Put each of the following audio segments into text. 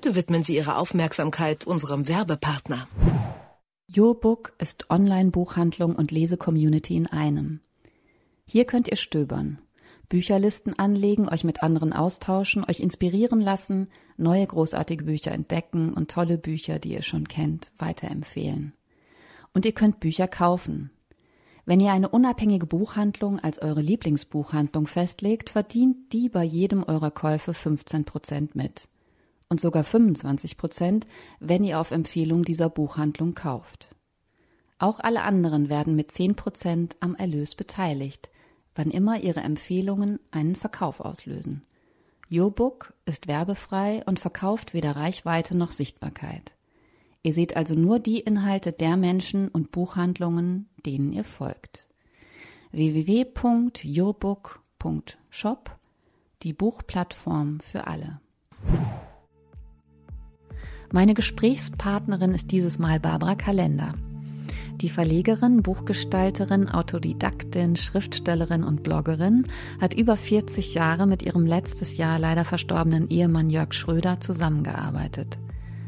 Bitte widmen Sie Ihre Aufmerksamkeit unserem Werbepartner. YourBook ist Online-Buchhandlung und Lese-Community in einem. Hier könnt ihr stöbern, Bücherlisten anlegen, euch mit anderen austauschen, euch inspirieren lassen, neue großartige Bücher entdecken und tolle Bücher, die ihr schon kennt, weiterempfehlen. Und ihr könnt Bücher kaufen. Wenn ihr eine unabhängige Buchhandlung als eure Lieblingsbuchhandlung festlegt, verdient die bei jedem eurer Käufe 15 Prozent mit. Und sogar 25 Prozent, wenn ihr auf Empfehlung dieser Buchhandlung kauft. Auch alle anderen werden mit 10 Prozent am Erlös beteiligt, wann immer ihre Empfehlungen einen Verkauf auslösen. YourBook ist werbefrei und verkauft weder Reichweite noch Sichtbarkeit. Ihr seht also nur die Inhalte der Menschen und Buchhandlungen, denen ihr folgt. www.yourbook.shop, die Buchplattform für alle. Meine Gesprächspartnerin ist dieses Mal Barbara Kalender. Die Verlegerin, Buchgestalterin, Autodidaktin, Schriftstellerin und Bloggerin hat über 40 Jahre mit ihrem letztes Jahr leider verstorbenen Ehemann Jörg Schröder zusammengearbeitet.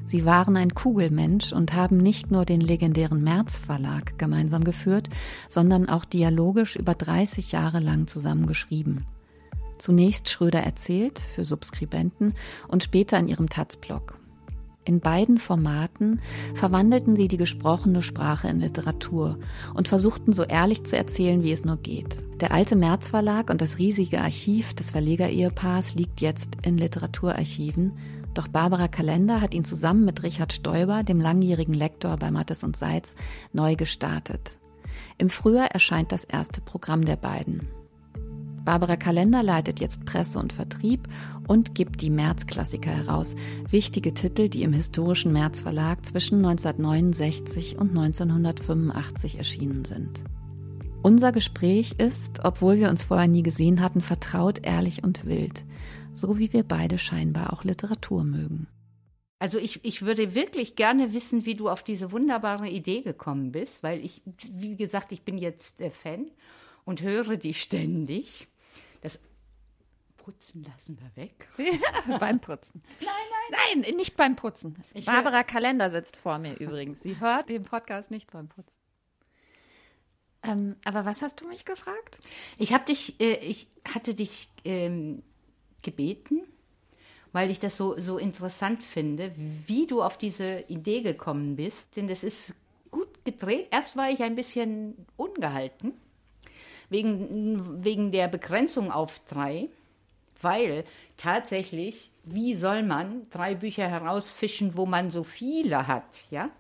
Sie waren ein Kugelmensch und haben nicht nur den legendären März Verlag gemeinsam geführt, sondern auch dialogisch über 30 Jahre lang zusammengeschrieben. Zunächst Schröder erzählt für Subskribenten und später in ihrem Taz-Blog. In beiden Formaten verwandelten sie die gesprochene Sprache in Literatur und versuchten so ehrlich zu erzählen, wie es nur geht. Der alte März Verlag und das riesige Archiv des Verlegerehepaars liegt jetzt in Literaturarchiven, doch Barbara Kalender hat ihn zusammen mit Richard Stoiber, dem langjährigen Lektor bei Mattes und Seitz, neu gestartet. Im Frühjahr erscheint das erste Programm der beiden. Barbara Kalender leitet jetzt Presse und Vertrieb und gibt die März-Klassiker heraus, wichtige Titel, die im historischen März Verlag zwischen 1969 und 1985 erschienen sind. Unser Gespräch ist, obwohl wir uns vorher nie gesehen hatten, vertraut, ehrlich und wild, so wie wir beide scheinbar auch Literatur mögen. Also ich, ich würde wirklich gerne wissen, wie du auf diese wunderbare Idee gekommen bist, weil ich, wie gesagt, ich bin jetzt äh, Fan und höre die ständig. Putzen lassen wir weg. beim Putzen. Nein, nein. Nein, nicht beim Putzen. Ich Barbara Kalender sitzt vor mir übrigens. Sie hört den Podcast nicht beim Putzen. Ähm, aber was hast du mich gefragt? Ich habe dich, äh, ich hatte dich ähm, gebeten, weil ich das so, so interessant finde, wie du auf diese Idee gekommen bist. Denn das ist gut gedreht. Erst war ich ein bisschen ungehalten, wegen, wegen der Begrenzung auf drei, weil tatsächlich, wie soll man drei Bücher herausfischen, wo man so viele hat, ja?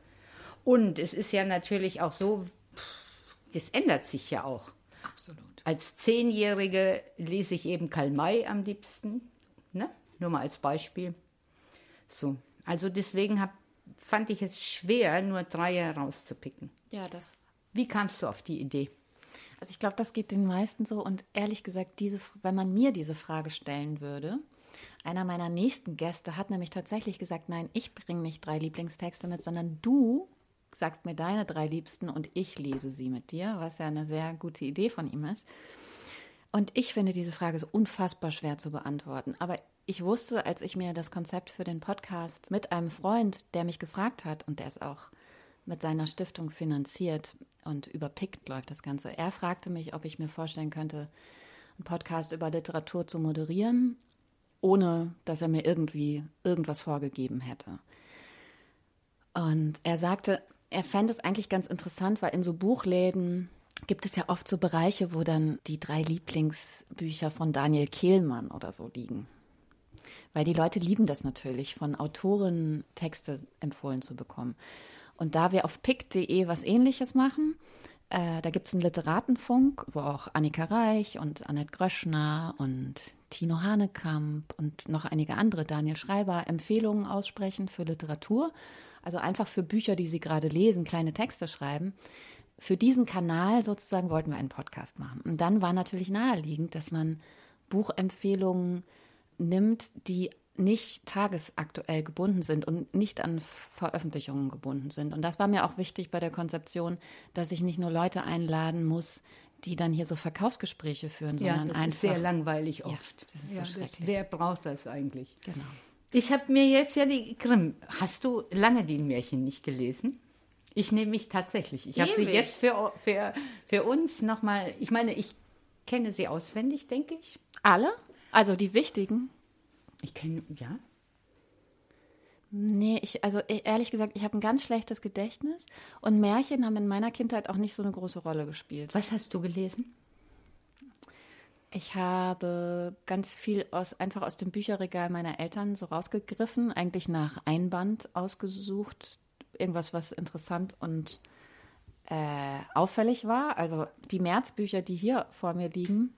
Und es ist ja natürlich auch so, das ändert sich ja auch. Absolut. Als Zehnjährige lese ich eben Karl May am liebsten. Ne? Nur mal als Beispiel. So. Also deswegen hab, fand ich es schwer, nur drei herauszupicken. Ja, das. Wie kamst du auf die Idee? Also ich glaube, das geht den meisten so. Und ehrlich gesagt, diese, wenn man mir diese Frage stellen würde, einer meiner nächsten Gäste hat nämlich tatsächlich gesagt, nein, ich bringe nicht drei Lieblingstexte mit, sondern du sagst mir deine drei Liebsten und ich lese sie mit dir, was ja eine sehr gute Idee von ihm ist. Und ich finde diese Frage so unfassbar schwer zu beantworten. Aber ich wusste, als ich mir das Konzept für den Podcast mit einem Freund, der mich gefragt hat, und der ist auch mit seiner Stiftung finanziert und über PICT läuft das Ganze. Er fragte mich, ob ich mir vorstellen könnte, einen Podcast über Literatur zu moderieren, ohne dass er mir irgendwie irgendwas vorgegeben hätte. Und er sagte, er fände es eigentlich ganz interessant, weil in so Buchläden gibt es ja oft so Bereiche, wo dann die drei Lieblingsbücher von Daniel Kehlmann oder so liegen. Weil die Leute lieben das natürlich, von Autoren Texte empfohlen zu bekommen. Und da wir auf pick.de was ähnliches machen, äh, da gibt es einen Literatenfunk, wo auch Annika Reich und Annette Gröschner und Tino Hanekamp und noch einige andere, Daniel Schreiber, Empfehlungen aussprechen für Literatur. Also einfach für Bücher, die sie gerade lesen, kleine Texte schreiben. Für diesen Kanal sozusagen wollten wir einen Podcast machen. Und dann war natürlich naheliegend, dass man Buchempfehlungen nimmt, die nicht tagesaktuell gebunden sind und nicht an Veröffentlichungen gebunden sind. Und das war mir auch wichtig bei der Konzeption, dass ich nicht nur Leute einladen muss, die dann hier so Verkaufsgespräche führen, Ja, sondern das einfach. ist sehr langweilig Ja, oft. das ist so Ja, schrecklich. wer braucht das eigentlich? Genau. Ich habe mir jetzt ja die Grimm. Hast du lange die Märchen nicht gelesen? Ich nehme mich tatsächlich. Ich habe sie jetzt für, für, für uns nochmal. Ich meine, ich kenne sie auswendig, denke ich. Alle? Also die wichtigen? Ich kenne, ja. Nee, ich, also e- ehrlich gesagt, ich habe ein ganz schlechtes Gedächtnis und Märchen haben in meiner Kindheit auch nicht so eine große Rolle gespielt. Was hast du gelesen? Ich habe ganz viel aus, einfach aus dem Bücherregal meiner Eltern so rausgegriffen, eigentlich nach Einband ausgesucht, irgendwas, was interessant und äh, auffällig war. Also die Märzbücher, die hier vor mir liegen,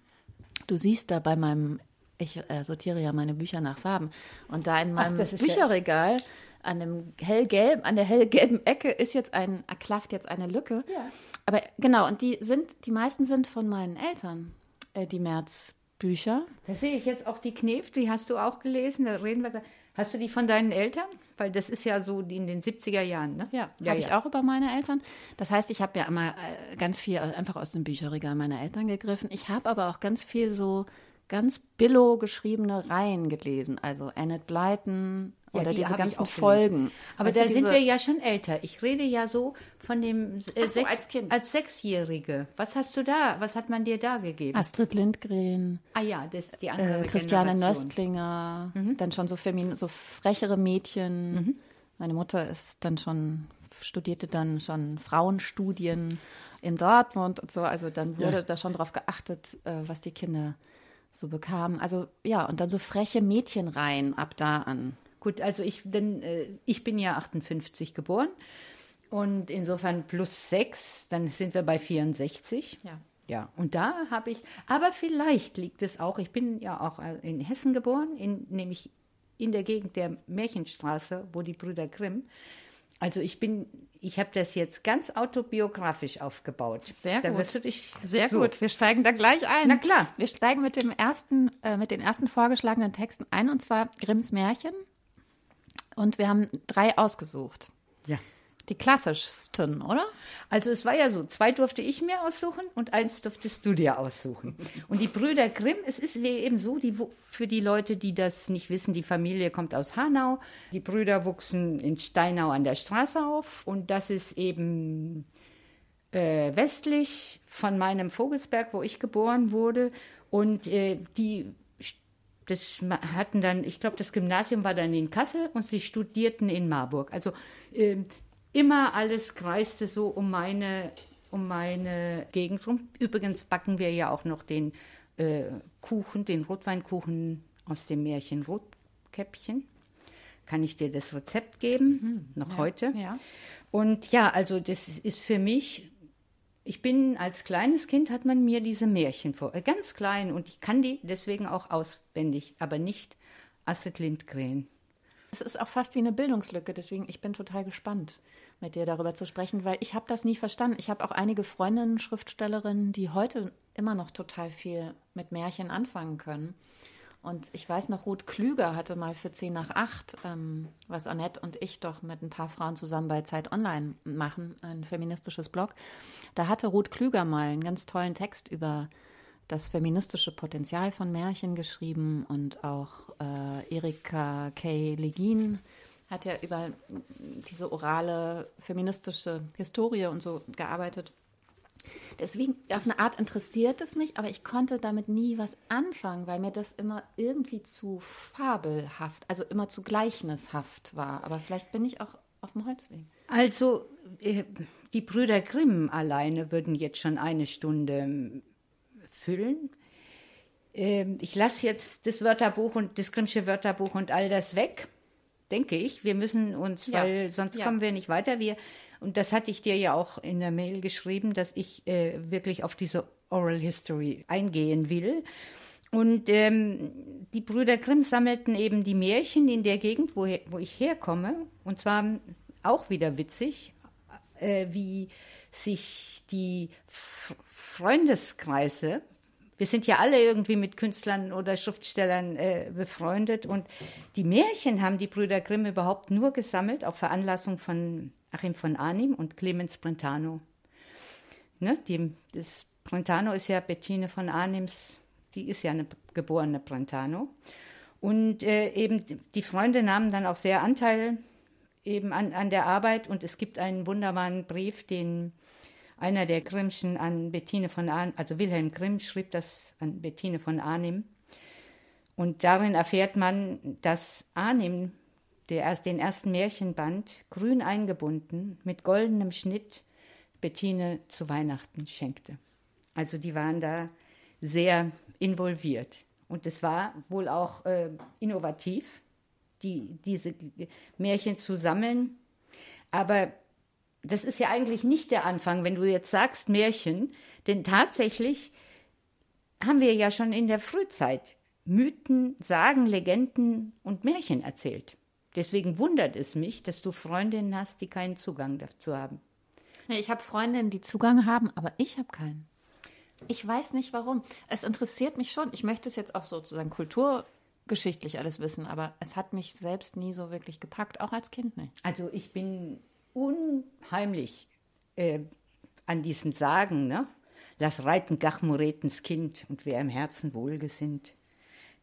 du siehst da bei meinem, ich äh, sortiere ja meine Bücher nach Farben, und da in meinem das ist ja- Bücherregal an dem hellgelben, an der hellgelben Ecke ist jetzt ein, klafft jetzt eine Lücke. Ja. Aber genau, und die sind, die meisten sind von meinen Eltern, äh, die Märzbücher. Da sehe ich jetzt auch die Knef, die hast du auch gelesen. Da reden wir. gleich. Hast du die von deinen Eltern? Weil das ist ja so die in den 70er Jahren, ne? Ja, ja habe ich ja. auch über meine Eltern. Das heißt, ich habe ja immer äh, ganz viel einfach aus dem Bücherregal meiner Eltern gegriffen. Ich habe aber auch ganz viel so ganz billo geschriebene Reihen gelesen. Also Annette Blyton Ja, oder die diese ganzen. Folgen. Aber Weißt da sind wir ja schon älter. Ich rede ja so von dem äh, so, sechs, als als Sechsjährige. Was hast du da? Was hat man dir da gegeben? Astrid Lindgren, ah ja, das ist die andere äh, Christiane Generation. Nöstlinger, Mhm. dann schon so, femin so frechere Mädchen. Meine Mutter ist dann schon, studierte dann schon Frauenstudien in Dortmund und so. Also dann wurde da schon drauf geachtet, äh, was die Kinder so bekamen. Also ja, und dann so freche Mädchenreihen ab da an. Gut, also ich, denn, äh, ich bin ja 58 geboren und insofern plus sechs, dann sind wir bei 64. Ja. Ja, und da habe ich, aber vielleicht liegt es auch, ich bin ja auch äh, in Hessen geboren, in, nämlich in der Gegend der Märchenstraße, wo die Brüder Grimm. Also ich bin, ich habe das jetzt ganz autobiografisch aufgebaut. Sehr da gut. wirst du dich Sehr so. gut, wir steigen da gleich ein. Na klar. Wir steigen mit dem ersten, äh, mit den ersten vorgeschlagenen Texten ein, und zwar Grimms Märchen. Und wir haben drei ausgesucht. Ja. Die klassischsten, oder? Also es war ja so, zwei durfte ich mir aussuchen und eins durftest du dir aussuchen. Und die Brüder Grimm, es ist eben so, die, für die Leute, die das nicht wissen, die Familie kommt aus Hanau. Die Brüder wuchsen in Steinau an der Straße auf und das ist eben äh, westlich von meinem Vogelsberg, wo ich geboren wurde. Und äh, die das hatten dann, ich glaube, das Gymnasium war dann in Kassel und sie studierten in Marburg. Also ähm, immer alles kreiste so um meine, um meine Gegend rum. Übrigens backen wir ja auch noch den äh, Kuchen, den Rotweinkuchen aus dem Märchen Rotkäppchen. Kann ich dir das Rezept geben, noch heute? ja. Und ja, also das ist für mich, ich bin als kleines Kind, hat man mir diese Märchen vor, äh, ganz klein und ich kann die deswegen auch auswendig, aber nicht Astrid Lindgren. Es ist auch fast wie eine Bildungslücke, deswegen ich bin total gespannt, mit dir darüber zu sprechen, weil ich habe das nie verstanden. Ich habe auch einige Freundinnen, Schriftstellerinnen, die heute immer noch total viel mit Märchen anfangen können. Und ich weiß noch, Ruth Klüger hatte mal für 10 nach 8, ähm, was Annette und ich doch mit ein paar Frauen zusammen bei Zeit Online machen, ein feministisches Blog. Da hatte Ruth Klüger mal einen ganz tollen Text über das feministische Potenzial von Märchen geschrieben und auch äh, Erika K. Legin hat ja über diese orale feministische Historie und so gearbeitet. Deswegen, auf eine Art interessiert es mich, aber ich konnte damit nie was anfangen, weil mir das immer irgendwie zu fabelhaft, also immer zu gleichnishaft war. Aber vielleicht bin ich auch auf dem Holzweg. Also äh, die Brüder Grimm alleine würden jetzt schon eine Stunde füllen. Ähm, ich lasse jetzt das Wörterbuch und das Grimmsche Wörterbuch und all das weg, denke ich. Wir müssen uns, Ja. weil sonst Ja. kommen wir nicht weiter. Wir, und das hatte ich dir ja auch in der Mail geschrieben, dass ich äh, wirklich auf diese Oral History eingehen will. Und ähm, die Brüder Grimm sammelten eben die Märchen in der Gegend, wo, wo ich herkomme. Und zwar auch wieder witzig, äh, wie sich die F Freundeskreise, wir sind ja alle irgendwie mit Künstlern oder Schriftstellern äh, befreundet und die Märchen haben die Brüder Grimm überhaupt nur gesammelt auf Veranlassung von Achim von Arnim und Clemens Brentano. Ne, die, das Brentano ist ja Bettine von Arnims, die ist ja eine geborene Brentano. Und äh, eben die Freunde nahmen dann auch sehr Anteil eben an, an der Arbeit und es gibt einen wunderbaren Brief, den einer der Grimmschen an Bettine von Arnim, also Wilhelm Grimm schrieb das an Bettine von Arnim. Und darin erfährt man, dass Arnim der, den ersten Märchenband grün eingebunden mit goldenem Schnitt Bettine zu Weihnachten schenkte. Also die waren da sehr involviert. Und es war wohl auch äh, innovativ, die, diese Märchen zu sammeln. Aber das ist ja eigentlich nicht der Anfang, wenn du jetzt sagst Märchen, denn tatsächlich haben wir ja schon in der Frühzeit Mythen, Sagen, Legenden und Märchen erzählt. Deswegen wundert es mich, dass du Freundinnen hast, die keinen Zugang dazu haben. Ich habe Freundinnen, die Zugang haben, aber ich habe keinen. Ich weiß nicht warum. Es interessiert mich schon. Ich möchte es jetzt auch sozusagen kulturgeschichtlich alles wissen, aber es hat mich selbst nie so wirklich gepackt, auch als Kind nicht. Also ich bin unheimlich äh, an diesen Sagen, ne? Lass reiten Gachmuretens Kind und wer im Herzen wohlgesinnt.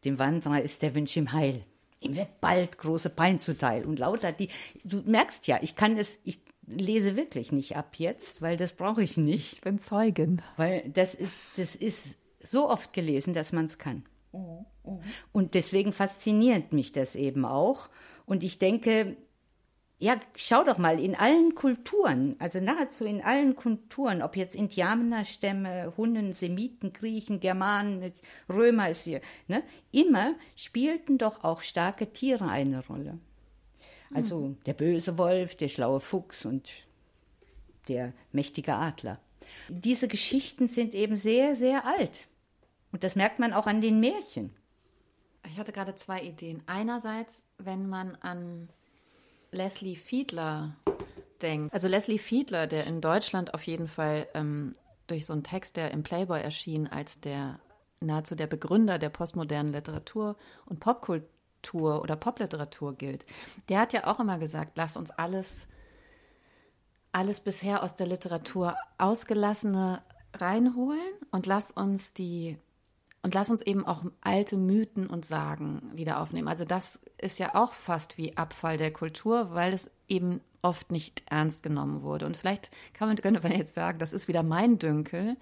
Dem Wanderer ist der Wunsch im Heil. Ihm wird bald große Pein zuteil. Und lauter die, du merkst ja, ich kann es, ich lese wirklich nicht ab jetzt, weil das brauche ich nicht. Ich bin Zeugin. Weil das ist, das ist so oft gelesen, dass man es kann. Und deswegen fasziniert mich das eben auch. Und ich denke, ja, schau doch mal, in allen Kulturen, also nahezu in allen Kulturen, ob jetzt Indianerstämme, Hunnen, Semiten, Griechen, Germanen, Römer ist hier, ne, immer spielten doch auch starke Tiere eine Rolle. Also mhm. der böse Wolf, der schlaue Fuchs und der mächtige Adler. Diese Geschichten sind eben sehr, sehr alt. Und das merkt man auch an den Märchen. Ich hatte gerade zwei Ideen. Einerseits, wenn man an Leslie Fiedler denkt. Also Leslie Fiedler, der in Deutschland auf jeden Fall ähm, durch so einen Text, der im Playboy erschien, als der nahezu der Begründer der postmodernen Literatur und Popkultur oder Popliteratur gilt. Der hat ja auch immer gesagt, lass uns alles, alles bisher aus der Literatur ausgelassene reinholen und lass uns die und lass uns eben auch alte Mythen und Sagen wieder aufnehmen. Also das ist ja auch fast wie Abfall der Kultur, weil es eben oft nicht ernst genommen wurde. Und vielleicht kann man, könnte man jetzt sagen, das ist wieder mein Dünkel,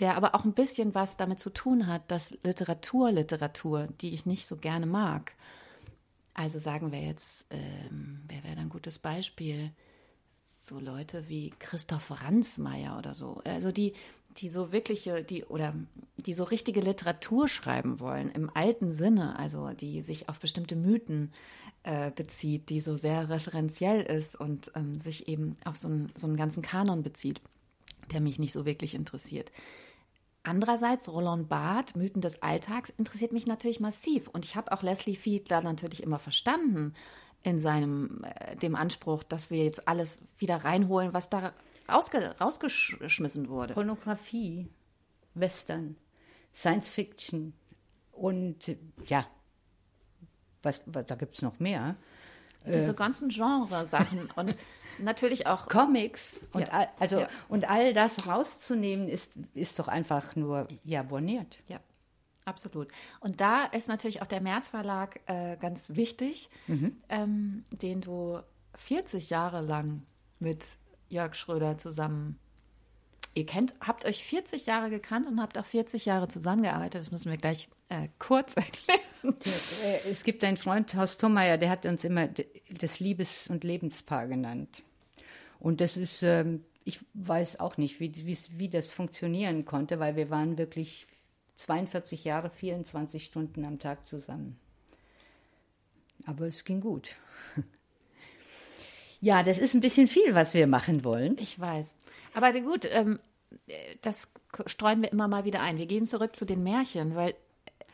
der aber auch ein bisschen was damit zu tun hat, dass Literatur, Literatur, die ich nicht so gerne mag, also sagen wir jetzt, ähm, wer wäre ein gutes Beispiel? So Leute wie Christoph Ransmayr oder so. Also die, die so wirkliche, die oder die so richtige Literatur schreiben wollen, im alten Sinne, also die sich auf bestimmte Mythen äh, bezieht, die so sehr referenziell ist und ähm, sich eben auf so einen, so einen ganzen Kanon bezieht, der mich nicht so wirklich interessiert. Andererseits, Roland Barth, Mythen des Alltags, interessiert mich natürlich massiv. Und ich habe auch Leslie Fiedler natürlich immer verstanden in seinem, äh, dem Anspruch, dass wir jetzt alles wieder reinholen, was da rausge rausgeschmissen wurde. Pornografie, Western, Science Fiction und ja, was, was da gibt es noch mehr. Diese äh, ganzen Genre-Sachen und natürlich auch Comics und ja. all, also ja. und all das rauszunehmen ist ist doch einfach nur ja borniert. Ja. Absolut. Und da ist natürlich auch der März Verlag äh, ganz wichtig, mhm. ähm, den du 40 Jahre lang mit Jörg Schröder zusammen. Ihr kennt, habt euch 40 Jahre gekannt und habt auch 40 Jahre zusammengearbeitet. Das müssen wir gleich äh, kurz erklären. Es gibt einen Freund, Horst Thommeyer, der hat uns immer das Liebes- und Lebenspaar genannt. Und das ist, ähm, ich weiß auch nicht, wie, wie das funktionieren konnte, weil wir waren wirklich 42 Jahre, 24 Stunden am Tag zusammen. Aber es ging gut. Ja, das ist ein bisschen viel, was wir machen wollen. Ich weiß. Aber gut, ähm, das streuen wir immer mal wieder ein. Wir gehen zurück zu den Märchen, weil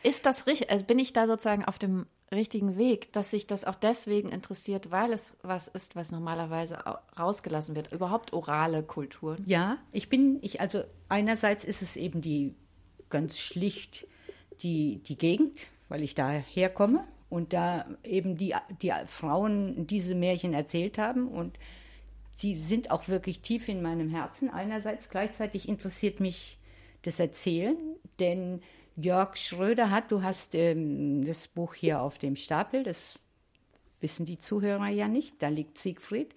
Ist das richtig? Also bin ich da sozusagen auf dem richtigen Weg, dass sich das auch deswegen interessiert, weil es was ist, was normalerweise rausgelassen wird. Überhaupt orale Kulturen. Ja, ich bin, ich, also einerseits ist es eben die ganz schlicht die, die Gegend, weil ich da herkomme und da eben die, die Frauen diese Märchen erzählt haben und sie sind auch wirklich tief in meinem Herzen. Einerseits gleichzeitig interessiert mich das Erzählen, denn Jörg Schröder hat, du hast ähm, das Buch hier auf dem Stapel, das wissen die Zuhörer ja nicht, da liegt Siegfried.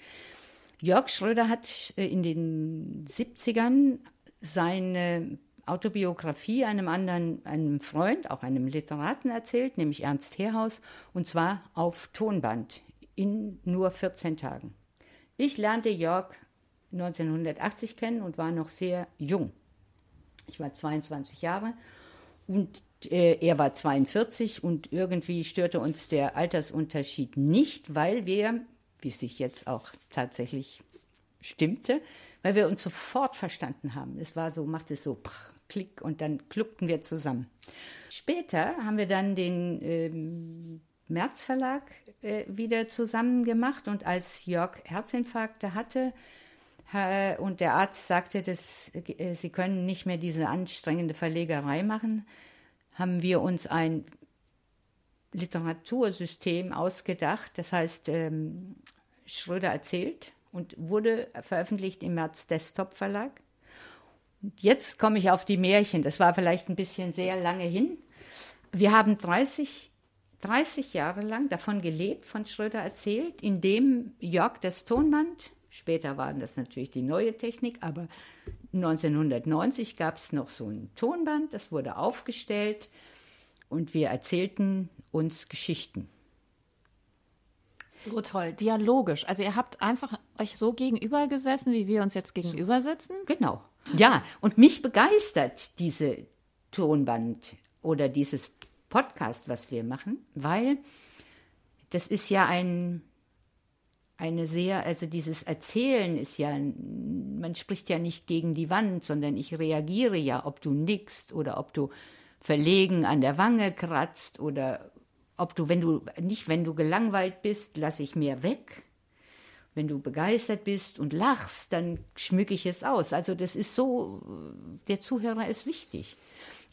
Jörg Schröder hat äh, in den 70ern seine Autobiografie einem anderen, einem Freund, auch einem Literaten erzählt, nämlich Ernst Herhaus, und zwar auf Tonband in nur 14 Tagen. Ich lernte Jörg 1980 kennen und war noch sehr jung. Ich war 22 Jahre und äh, er war 42 und irgendwie störte uns der Altersunterschied nicht, weil wir, wie sich jetzt auch tatsächlich stimmte, weil wir uns sofort verstanden haben. Es war so, machte es so prr, klick und dann kluckten wir zusammen. Später haben wir dann den ähm, März Verlag äh, wieder zusammen gemacht und als Jörg Herzinfarkte hatte, und der Arzt sagte, dass äh, sie können nicht mehr diese anstrengende Verlegerei machen, haben wir uns ein Literatursystem ausgedacht. Das heißt, ähm, Schröder erzählt und wurde veröffentlicht im März Desktop Verlag. Jetzt komme ich auf die Märchen. Das war vielleicht ein bisschen sehr lange hin. Wir haben 30, 30 Jahre lang davon gelebt, von Schröder erzählt, indem Jörg das Tonband Später waren das natürlich die neue Technik, aber 1990 gab es noch so ein Tonband, das wurde aufgestellt und wir erzählten uns Geschichten. So toll, dialogisch. Also ihr habt einfach euch so gegenüber gesessen, wie wir uns jetzt gegenüber sitzen? Genau. Ja, und mich begeistert diese Tonband oder dieses Podcast, was wir machen, weil das ist ja ein eine sehr, also dieses Erzählen ist ja, man spricht ja nicht gegen die Wand, sondern ich reagiere ja, ob du nickst oder ob du verlegen an der Wange kratzt oder ob du, wenn du, nicht wenn du gelangweilt bist, lasse ich mehr weg. Wenn du begeistert bist und lachst, dann schmücke ich es aus. Also das ist so, der Zuhörer ist wichtig.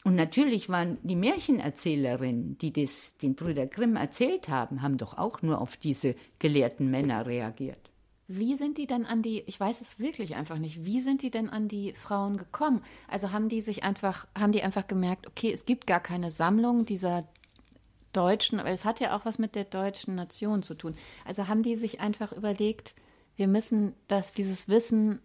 Und natürlich waren die Märchenerzählerinnen, die das den Brüder Grimm erzählt haben, haben doch auch nur auf diese gelehrten Männer reagiert. Wie sind die denn an die, ich weiß es wirklich einfach nicht, wie sind die denn an die Frauen gekommen? Also haben die sich einfach, haben die einfach gemerkt, okay, es gibt gar keine Sammlung dieser deutschen, aber es hat ja auch was mit der deutschen Nation zu tun. Also haben die sich einfach überlegt, wir müssen das, dieses Wissen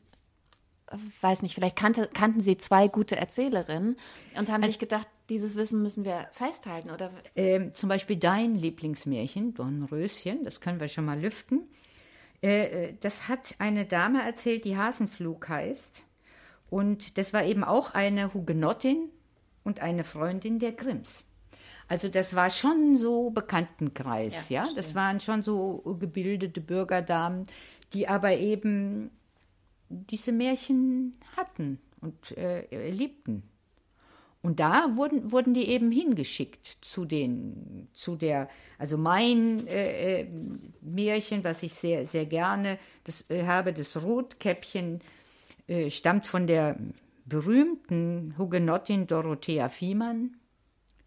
weiß nicht, vielleicht kannte, kannten sie zwei gute Erzählerinnen und haben also, sich gedacht, dieses Wissen müssen wir festhalten, oder? Ähm, zum Beispiel dein Lieblingsmärchen, Dornröschen, das können wir schon mal lüften. Äh, äh, das hat eine Dame erzählt, die Hasenflug heißt. Und das war eben auch eine Hugenottin und eine Freundin der Grimms. Also das war schon so Bekanntenkreis, ja. ja? Das waren schon so gebildete Bürgerdamen, die aber eben diese Märchen hatten und äh, liebten. Und da wurden, wurden die eben hingeschickt zu den, zu der, also mein äh, äh Märchen, was ich sehr, sehr gerne das, äh, habe, das Rotkäppchen, äh, stammt von der berühmten Hugenottin Dorothea Fiemann,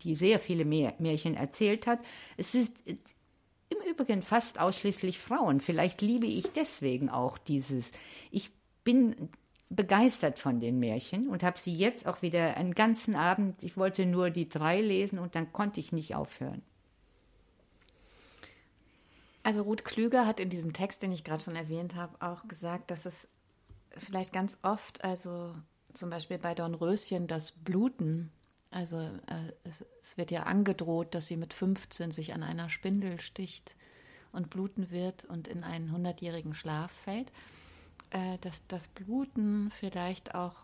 die sehr viele Märchen erzählt hat. Es ist im Übrigen fast ausschließlich Frauen. Vielleicht liebe ich deswegen auch dieses. Ich bin begeistert von den Märchen und habe sie jetzt auch wieder einen ganzen Abend, ich wollte nur die drei lesen und dann konnte ich nicht aufhören. Also Ruth Klüger hat in diesem Text, den ich gerade schon erwähnt habe, auch gesagt, dass es vielleicht ganz oft, also zum Beispiel bei Dornröschen, das Bluten, also äh, es, es wird ja angedroht, dass sie mit 15 sich an einer Spindel sticht und bluten wird und in einen hundertjährigen Schlaf fällt äh, dass das Bluten vielleicht auch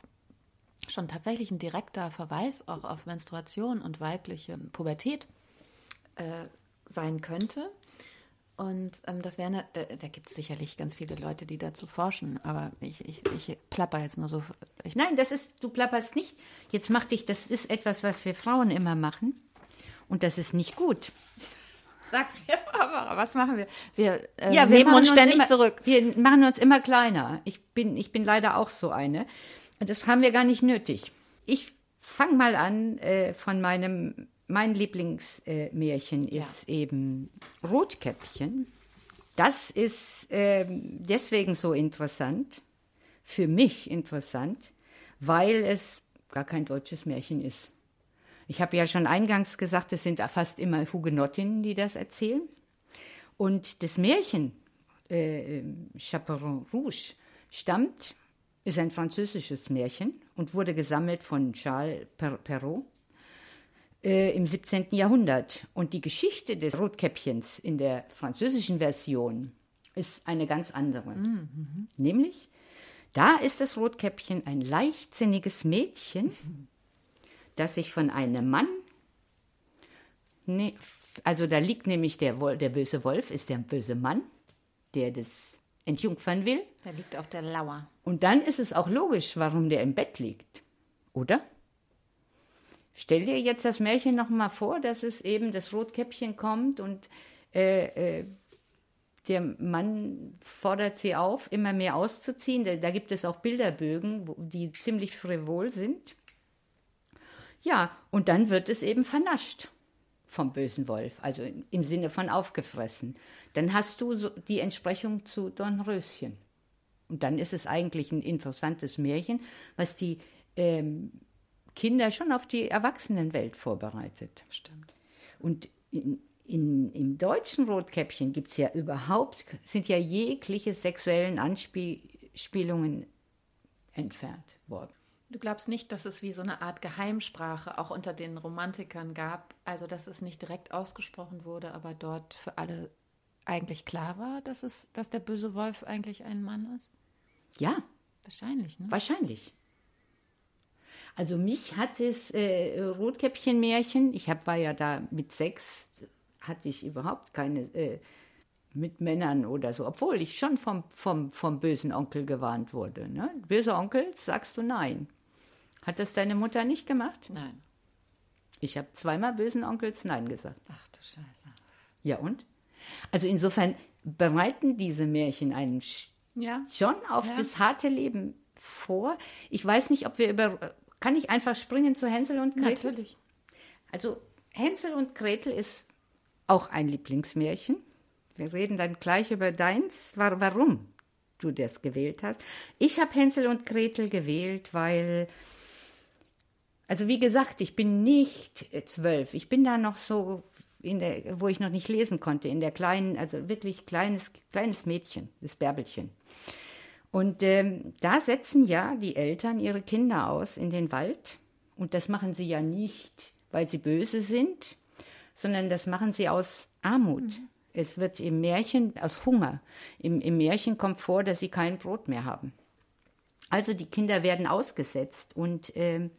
schon tatsächlich ein direkter Verweis auch auf Menstruation und weibliche Pubertät äh, sein könnte. Und ähm, das wäre, da, da gibt es sicherlich ganz viele Leute, die dazu forschen, aber ich, ich, ich plapper jetzt nur so. Nein, das ist, du plapperst nicht. Jetzt mach dich, das ist etwas, was wir Frauen immer machen. Und das ist nicht gut. Sag's mir, Barbara, was machen wir? Wir, äh, Ja, wir nehmen uns ständig immer, zurück. Wir machen uns immer kleiner. Ich bin, ich bin leider auch so eine. Und das haben wir gar nicht nötig. Ich fange mal an äh, von meinem, mein Lieblingsmärchen äh, ist eben Rotkäppchen. Das ist ähm, deswegen so interessant, für mich interessant, weil es gar kein deutsches Märchen ist. Ich habe ja schon eingangs gesagt, es sind fast immer Hugenottinnen, die das erzählen. Und das Märchen äh, Chaperon Rouge stammt, ist ein französisches Märchen und wurde gesammelt von Charles Per- Perrault äh, im 17. Jahrhundert. Und die Geschichte des Rotkäppchens in der französischen Version ist eine ganz andere. Nämlich, da ist das Rotkäppchen ein leichtsinniges Mädchen, das sich von einem Mann Nee, also da liegt nämlich der, der böse Wolf, ist der böse Mann, der das entjungfern will. Der liegt auf der Lauer. Und dann ist es auch logisch, warum der im Bett liegt, oder? Stell dir jetzt das Märchen noch mal vor, dass es eben das Rotkäppchen kommt und äh, äh, der Mann fordert sie auf, immer mehr auszuziehen. Da, da gibt es auch Bilderbögen, wo, die ziemlich frivol sind. Ja, und dann wird es eben vernascht vom bösen Wolf, also im, im Sinne von aufgefressen. Dann hast du so die Entsprechung zu Dornröschen. Und dann ist es eigentlich ein interessantes Märchen, was die ähm, Kinder schon auf die Erwachsenenwelt vorbereitet. Stimmt. Und in, in, im deutschen Rotkäppchen gibt es ja überhaupt, sind ja jegliche sexuellen Anspielungen entfernt worden. Du glaubst nicht, dass es wie so eine Art Geheimsprache auch unter den Romantikern gab, also dass es nicht direkt ausgesprochen wurde, aber dort für alle eigentlich klar war, dass es, dass der böse Wolf eigentlich ein Mann ist? Ja, Wahrscheinlich, ne? Wahrscheinlich. Also mich hat das äh, Rotkäppchen-Märchen, ich hab, war ja da mit sechs, hatte ich überhaupt keine äh, mit Männern oder so, obwohl ich schon vom, vom, vom bösen Onkel gewarnt wurde. Ne? Böser Onkel, sagst du nein. Hat das deine Mutter nicht gemacht? Nein. Ich habe zweimal bösen Onkels nein gesagt. Ach du Scheiße. Ja und? Also insofern bereiten diese Märchen einen Ja. schon auf Ja. das harte Leben vor. Ich weiß nicht, ob wir über. Kann ich einfach springen zu Hänsel und Gretel? Natürlich. Also Hänsel und Gretel ist auch ein Lieblingsmärchen. Wir reden dann gleich über deins, wa- warum du das gewählt hast. Ich habe Hänsel und Gretel gewählt, weil, also wie gesagt, ich bin nicht äh, zwölf. Ich bin da noch so in der, wo ich noch nicht lesen konnte, in der kleinen, also wirklich kleines, kleines Mädchen, das Bärbelchen. Und ähm, da setzen ja die Eltern ihre Kinder aus in den Wald. Und das machen sie ja nicht, weil sie böse sind, sondern das machen sie aus Armut. Es wird im Märchen, aus Hunger. Im, Im Märchen kommt vor, dass sie kein Brot mehr haben. Also die Kinder werden ausgesetzt und ähm,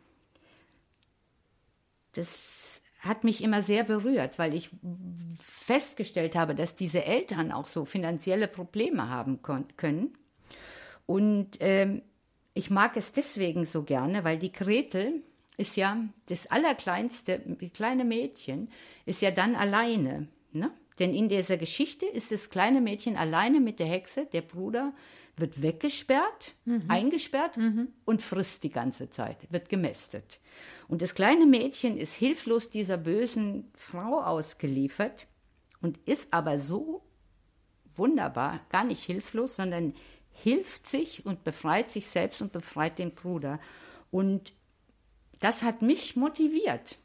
das hat mich immer sehr berührt, weil ich festgestellt habe, dass diese Eltern auch so finanzielle Probleme haben können. Und ähm, ich mag es deswegen so gerne, weil die Gretel ist ja das allerkleinste, kleine Mädchen ist ja dann alleine. Ne? Denn in dieser Geschichte ist das kleine Mädchen alleine mit der Hexe, der Bruder wird weggesperrt, eingesperrt und frisst die ganze Zeit, wird gemästet. Und das kleine Mädchen ist hilflos dieser bösen Frau ausgeliefert und ist aber so wunderbar, gar nicht hilflos, sondern hilft sich und befreit sich selbst und befreit den Bruder. Und das hat mich motiviert.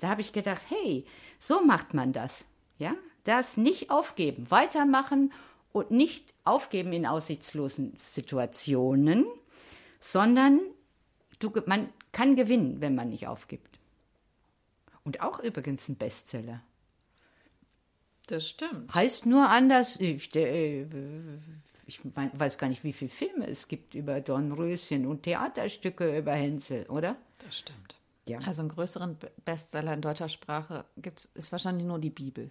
Da habe ich gedacht, hey, so macht man das. Ja, das nicht aufgeben, weitermachen und nicht aufgeben in aussichtslosen Situationen, sondern du, man kann gewinnen, wenn man nicht aufgibt. Und auch übrigens ein Bestseller. Das stimmt. Heißt nur anders. Ich, äh, ich weiß gar nicht, wie viele Filme es gibt über Dornröschen und Theaterstücke über Hänsel, oder? Das stimmt. Ja. Also einen größeren Be- Bestseller in deutscher Sprache gibt's, ist wahrscheinlich nur die Bibel.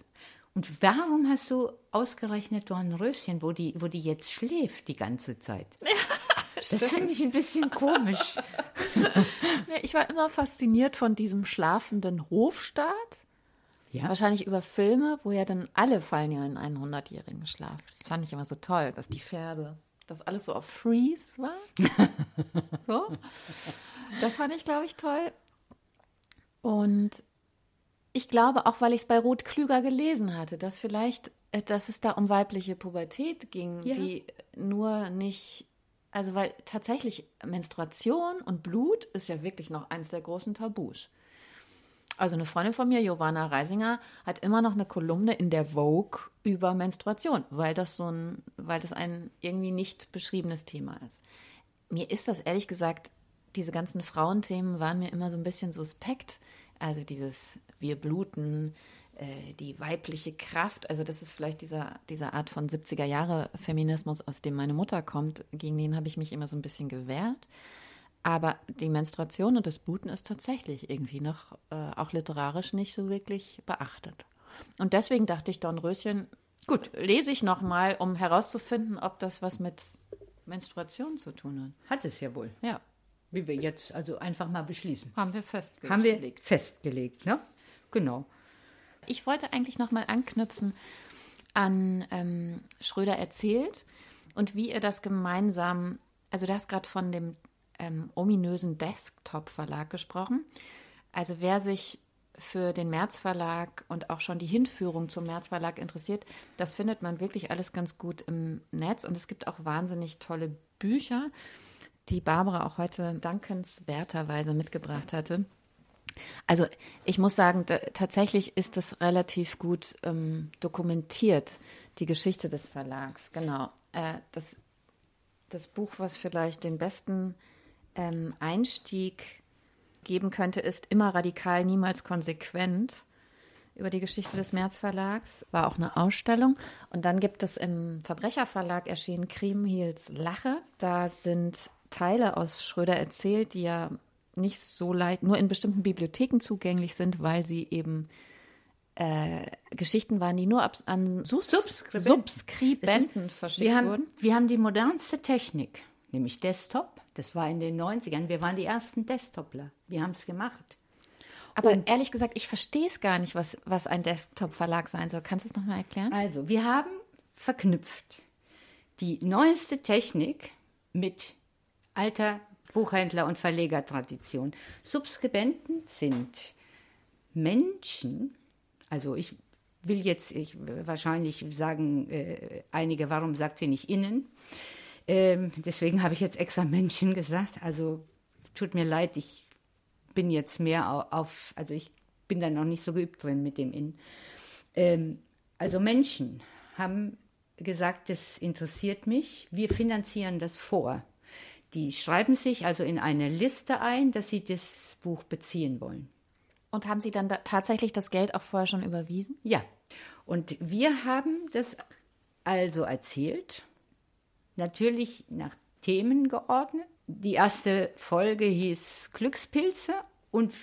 Und warum hast du ausgerechnet Dornröschen, wo die, wo die jetzt schläft die ganze Zeit? das finde ich ein bisschen komisch. Ich war immer fasziniert von diesem schlafenden Hofstaat. Ja. Wahrscheinlich über Filme, wo ja dann alle fallen ja in einen 100-jährigen Schlaf. Das fand ich immer so toll, dass die Pferde, dass alles so auf Freeze war. so. Das fand ich, glaube ich, toll. Und ich glaube, auch weil ich es bei Ruth Klüger gelesen hatte, dass vielleicht, äh, dass es da um weibliche Pubertät ging, ja. die nur nicht, also weil tatsächlich Menstruation und Blut ist ja wirklich noch eins der großen Tabus. Also eine Freundin von mir, Giovanna Reisinger, hat immer noch eine Kolumne in der Vogue über Menstruation, weil das so ein, weil das ein irgendwie nicht beschriebenes Thema ist. Mir ist das ehrlich gesagt, diese ganzen Frauenthemen waren mir immer so ein bisschen suspekt. Also dieses wir bluten, äh, die weibliche Kraft, also das ist vielleicht dieser, dieser Art von 70er Jahre Feminismus, aus dem meine Mutter kommt, gegen den habe ich mich immer so ein bisschen gewehrt. Aber die Menstruation und das Bluten ist tatsächlich irgendwie noch äh, auch literarisch nicht so wirklich beachtet. Und deswegen dachte ich, Dornröschen, gut, lese ich nochmal, um herauszufinden, ob das was mit Menstruation zu tun hat. Hat es ja wohl. Ja. Wie wir jetzt also einfach mal beschließen. Haben wir festgelegt. Haben wir festgelegt, ne? Genau. Ich wollte eigentlich nochmal anknüpfen an ähm, Schröder erzählt und wie ihr das gemeinsam, also du hast gerade von dem ähm, ominösen Desktop-Verlag gesprochen. Also wer sich für den März Verlag und auch schon die Hinführung zum März Verlag interessiert, das findet man wirklich alles ganz gut im Netz und es gibt auch wahnsinnig tolle Bücher, die Barbara auch heute dankenswerterweise mitgebracht hatte. Also ich muss sagen, tatsächlich ist das relativ gut ähm, dokumentiert, die Geschichte des Verlags. Genau. Äh, das, das Buch, was vielleicht den besten ähm, Einstieg geben könnte, ist immer radikal, niemals konsequent über die Geschichte des März Verlags. War auch eine Ausstellung. Und dann gibt es im Verbrecherverlag erschienen Kriemhiels Lache. Da sind Teile aus Schröder erzählt, die ja nicht so leicht, nur in bestimmten Bibliotheken zugänglich sind, weil sie eben äh, Geschichten waren, die nur ab, an Sus Subskribenten, Subskribenten verschickt wir haben, wurden. Wir haben die modernste Technik, nämlich Desktop. Das war in den 90ern. Wir waren die ersten Desktopler. Wir haben es gemacht. Aber Und, ehrlich gesagt, ich verstehe es gar nicht, was, was ein Desktop-Verlag sein soll. Kannst du es nochmal erklären? Also, wir haben verknüpft die neueste Technik mit alter Buchhändler- und Verlegertradition. Subskribenten sind Menschen, also ich will jetzt ich, wahrscheinlich sagen äh, einige, warum sagt sie nicht innen? Ähm, deswegen habe ich jetzt extra Menschen gesagt. Also tut mir leid, ich bin jetzt mehr auf, also ich bin da noch nicht so geübt drin mit dem innen. Ähm, also Menschen haben gesagt, das interessiert mich, wir finanzieren das vor. Die schreiben sich also in eine Liste ein, dass sie das Buch beziehen wollen. Und haben Sie dann da tatsächlich das Geld auch vorher schon überwiesen? Ja. Und wir haben das also erzählt, natürlich nach Themen geordnet. Die erste Folge hieß Glückspilze und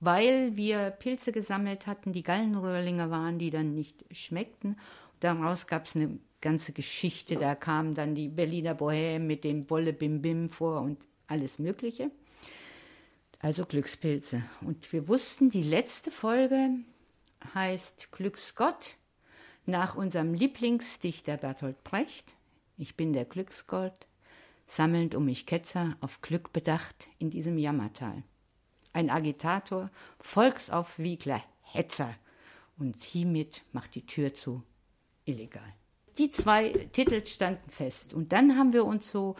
weil wir Pilze gesammelt hatten, die Gallenröhrlinge waren, die dann nicht schmeckten, daraus gab es eine ganze Geschichte. Da kam dann die Berliner Bohème mit dem Bolle Bim Bim vor und alles Mögliche. Also Glückspilze. Und wir wussten, die letzte Folge heißt Glücksgott nach unserem Lieblingsdichter Bertolt Brecht. Ich bin der Glücksgott, sammelnd um mich Ketzer, auf Glück bedacht in diesem Jammertal. Ein Agitator, Volksaufwiegler, Hetzer. Und hiermit macht die Tür zu, illegal die zwei Titel standen fest. Und dann haben wir uns so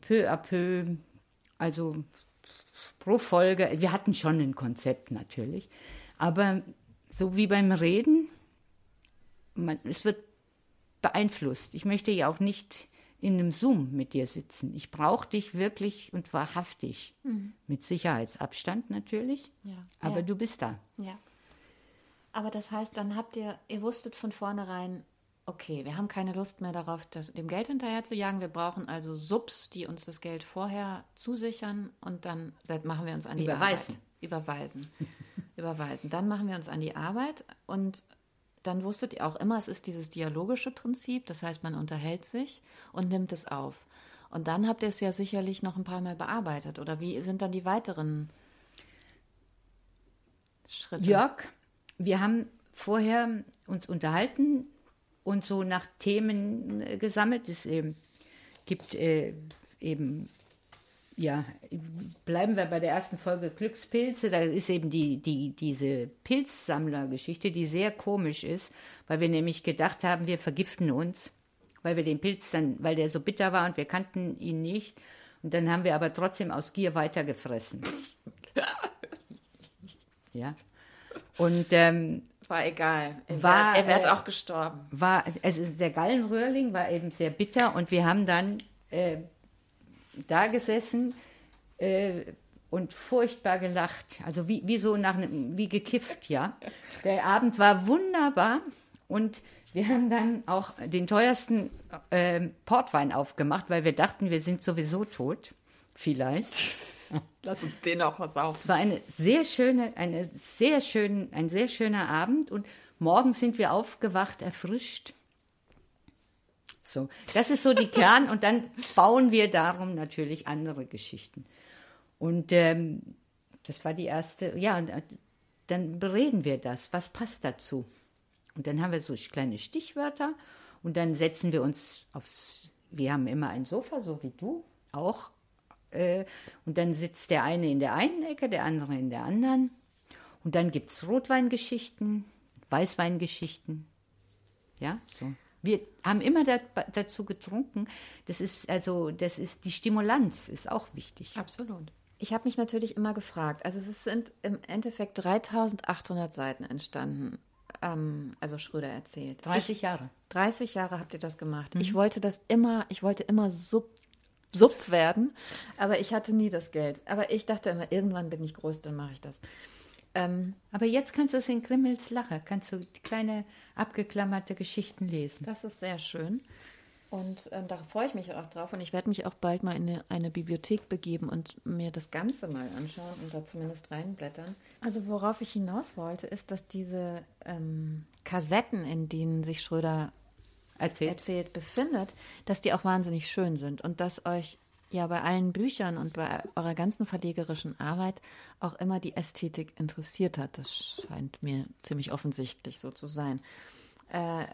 peu à peu, also pro Folge, wir hatten schon ein Konzept natürlich, aber so wie beim Reden, man, es wird beeinflusst. Ich möchte ja auch nicht in einem Zoom mit dir sitzen. Ich brauche dich wirklich und wahrhaftig. Mhm. Mit Sicherheitsabstand natürlich. Ja. Aber ja. du bist da. Ja. Aber das heißt, dann habt ihr, ihr wusstet von vornherein, okay, wir haben keine Lust mehr darauf, das, dem Geld hinterher zu jagen. Wir brauchen also Subs, die uns das Geld vorher zusichern und dann machen wir uns an die Überweisen. Arbeit. Überweisen. Überweisen. Dann machen wir uns an die Arbeit und dann wusstet ihr auch immer, es ist dieses dialogische Prinzip, das heißt, man unterhält sich und nimmt es auf. Und dann habt ihr es ja sicherlich noch ein paar Mal bearbeitet. Oder wie sind dann die weiteren Schritte? Jörg, wir haben vorher uns unterhalten und so nach Themen äh, gesammelt. Es ähm, gibt äh, eben, ja, bleiben wir bei der ersten Folge Glückspilze. Da ist eben die, die, diese Pilzsammlergeschichte, die sehr komisch ist, weil wir nämlich gedacht haben, wir vergiften uns, weil wir den Pilz dann, weil der so bitter war und wir kannten ihn nicht. Und dann haben wir aber trotzdem aus Gier weitergefressen. ja. Und ähm, war egal. Er war, er wird äh, auch gestorben. War, also der Gallenröhrling war eben sehr bitter und wir haben dann äh, da gesessen äh, und furchtbar gelacht. Also wie, wie so nach einem, wie gekifft, ja. Der Abend war wunderbar und wir haben dann auch den teuersten äh, Portwein aufgemacht, weil wir dachten, wir sind sowieso tot. Vielleicht. Lass uns den auch was auf. Es war eine sehr schöne, eine sehr schön, ein sehr schöner Abend und morgen sind wir aufgewacht, erfrischt. So, das ist so die Kern und dann bauen wir darum natürlich andere Geschichten. Und ähm, das war die erste, ja, und äh, dann bereden wir das, was passt dazu. Und dann haben wir so kleine Stichwörter und dann setzen wir uns aufs, wir haben immer ein Sofa, so wie du auch, äh, und dann sitzt der eine in der einen Ecke, der andere in der anderen. Und dann gibt es Rotweingeschichten, Weißweingeschichten. Ja, so. Wir haben immer da, dazu getrunken. Das ist also, das ist die Stimulanz ist auch wichtig. Absolut. Ich habe mich natürlich immer gefragt. Also es sind im Endeffekt 3.800 Seiten entstanden. Ähm, also Schröder erzählt. 30 Jahre. 30 Jahre habt ihr das gemacht. Mhm. Ich wollte das immer, ich wollte immer sub Sub werden. Aber ich hatte nie das Geld. Aber ich dachte immer, irgendwann bin ich groß, dann mache ich das. Ähm, aber jetzt kannst du es in Grimmels Lache, kannst du kleine abgeklammerte Geschichten lesen. Das ist sehr schön. Und ähm, da freue ich mich auch drauf. Und ich werde mich auch bald mal in eine, eine, Bibliothek begeben und mir das Ganze mal anschauen und da zumindest reinblättern. Also worauf ich hinaus wollte, ist, dass diese ähm, Kassetten, in denen sich Schröder erzählt. erzählt befindet, dass die auch wahnsinnig schön sind und dass euch ja bei allen Büchern und bei eurer ganzen verlegerischen Arbeit auch immer die Ästhetik interessiert hat. Das scheint mir ziemlich offensichtlich so zu sein. Äh,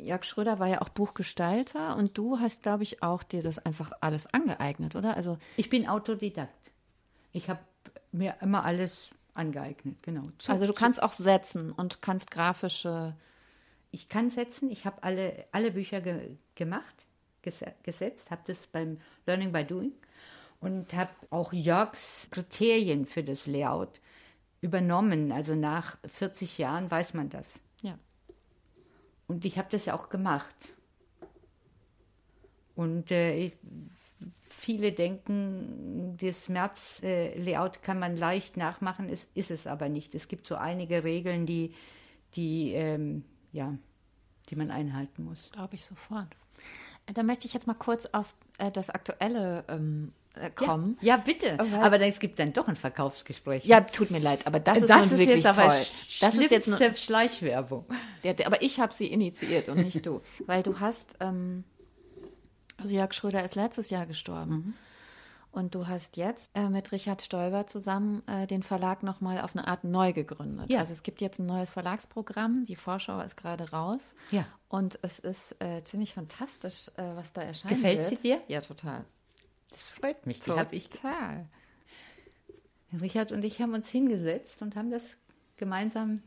Jörg Schröder war ja auch Buchgestalter und du hast, glaube ich, auch dir das einfach alles angeeignet, oder? Also ich bin Autodidakt. Ich habe mir immer alles angeeignet, genau. Zu, also du kannst auch setzen und kannst grafische ich kann setzen, ich habe alle, alle Bücher ge gemacht, gesetzt, habe das beim Learning by Doing und habe auch Jörgs Kriterien für das Layout übernommen. Also nach 40 Jahren weiß man das. Ja. Und ich habe das ja auch gemacht. Und äh, viele denken, das März-Layout kann man leicht nachmachen, ist, ist es aber nicht. Es gibt so einige Regeln, die, die ähm, ja, die man einhalten muss. Glaube ich sofort. Da möchte ich jetzt mal kurz auf äh, das Aktuelle ähm, äh, kommen. Ja, ja bitte. Weil, aber es gibt dann doch ein Verkaufsgespräch. Ja, tut mir leid, aber das ist, das ist wirklich jetzt toll. Das ist jetzt eine Schleichwerbung. Ja, aber ich habe sie initiiert und nicht du. Weil du hast, ähm, also Jörg Schröder ist letztes Jahr gestorben. Mhm. Und du hast jetzt äh, mit Richard Stoiber zusammen äh, den Verlag nochmal auf eine Art neu gegründet. Ja. Also es gibt jetzt ein neues Verlagsprogramm, die Vorschau ist gerade raus. Ja. Und es ist äh, ziemlich fantastisch, äh, was da erscheint. Gefällt wird. sie dir? Ja, total. Das freut mich. Total. Ich, total. Richard und ich haben uns hingesetzt und haben das gemeinsam.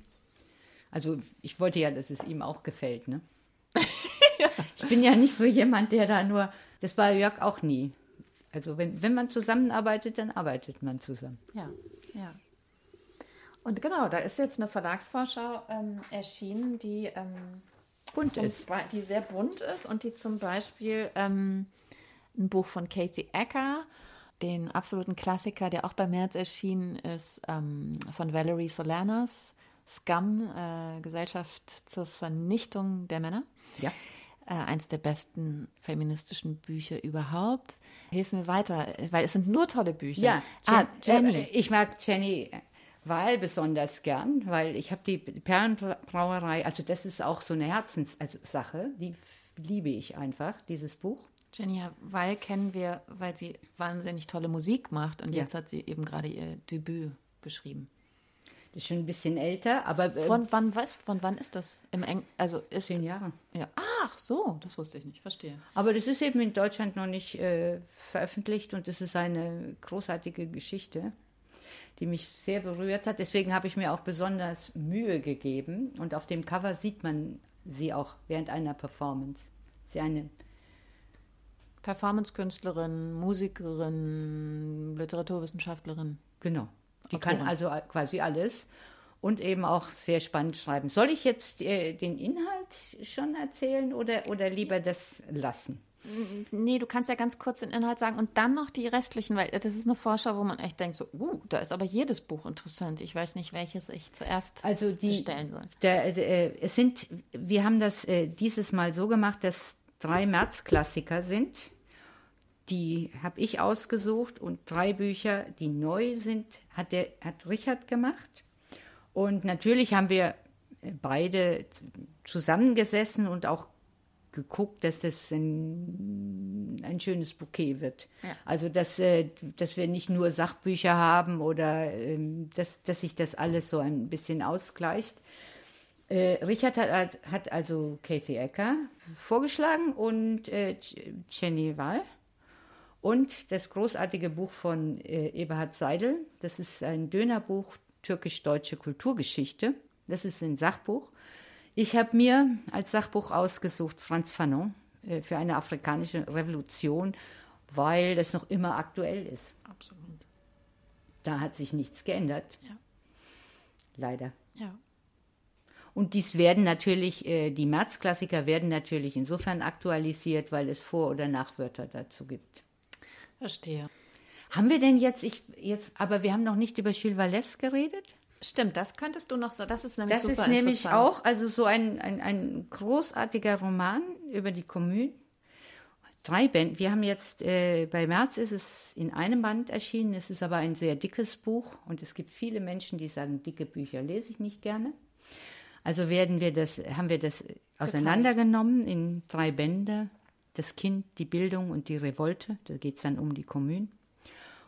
Also ich wollte ja, dass es ihm auch gefällt, ne? ja. Ich bin ja nicht so jemand, der da nur. Das war Jörg auch nie. Also wenn, wenn man zusammenarbeitet, dann arbeitet man zusammen. Ja, ja. Und genau, da ist jetzt eine Verlagsvorschau ähm, erschienen, die ähm, bunt ist. Die sehr bunt ist und die zum Beispiel ähm, ein Buch von Casey Ecker, den absoluten Klassiker, der auch bei März erschienen ist, ähm, von Valerie Solanas, Scum, äh, Gesellschaft zur Vernichtung der Männer. Ja äh, eins der besten feministischen Bücher überhaupt. Hilf mir weiter, weil es sind nur tolle Bücher. Ja, ah, Jenny. Ich mag Jenny Weil besonders gern, weil ich habe die Perlenbrauerei, also das ist auch so eine Herzenssache, die liebe ich einfach, dieses Buch. Jenny Weil kennen wir, weil sie wahnsinnig tolle Musik macht und ja. jetzt hat sie eben gerade ihr Debüt geschrieben. Ist schon ein bisschen älter, aber äh, Von wann, was, von wann ist das? Im Eng also ist, zehn Jahre. ja. Ach so, das wusste ich nicht, verstehe. Aber das ist eben in Deutschland noch nicht äh, veröffentlicht und es ist eine großartige Geschichte, die mich sehr berührt hat. Deswegen habe ich mir auch besonders Mühe gegeben und auf dem Cover sieht man sie auch während einer Performance. Sie eine Performancekünstlerin, Musikerin, Literaturwissenschaftlerin. Genau. Die Autorin. kann also quasi alles und eben auch sehr spannend schreiben. Soll ich jetzt äh, den Inhalt schon erzählen oder, oder lieber das lassen? Nee, du kannst ja ganz kurz den Inhalt sagen und dann noch die restlichen, weil das ist eine Vorschau, wo man echt denkt, so, uh, da ist aber jedes Buch interessant. Ich weiß nicht, welches ich zuerst Also die, bestellen soll. Der, der, äh, es sind, wir haben das äh, dieses Mal so gemacht, dass drei März-Klassiker sind. Die habe ich ausgesucht und drei Bücher, die neu sind, hat, der, hat Richard gemacht. Und natürlich haben wir äh, beide zusammengesessen und auch geguckt, dass das ein, ein schönes Bouquet wird. Ja. Also, dass, äh, dass wir nicht nur Sachbücher haben oder ähm, dass, dass sich das alles so ein bisschen ausgleicht. Äh, Richard hat, hat, also Kathy Ecker vorgeschlagen und Jenny Wall. Und das großartige Buch von äh, Eberhard Seidel, das ist ein Dönerbuch türkisch-deutsche Kulturgeschichte. Das ist ein Sachbuch. Ich habe mir als Sachbuch ausgesucht Franz Fanon äh, für eine afrikanische Revolution, weil das noch immer aktuell ist. Absolut. Da hat sich nichts geändert. Ja. Leider. Ja. Und dies werden natürlich, äh, die Märzklassiker werden natürlich insofern aktualisiert, weil es Vor- oder Nachwörter dazu gibt. Verstehe. Haben wir denn jetzt, ich, jetzt, aber wir haben noch nicht über Jules Vallès geredet? Stimmt, das könntest du noch so. Das ist nämlich Das ist nämlich auch also so ein, ein, ein großartiger Roman über die Kommune. Drei Bände. Wir haben jetzt, äh, bei März ist es in einem Band erschienen, es ist aber ein sehr dickes Buch und es gibt viele Menschen, die sagen, dicke Bücher lese ich nicht gerne. Also werden wir das, haben wir das auseinandergenommen in drei Bände. Das Kind, die Bildung und die Revolte. Da geht es dann um die Kommune.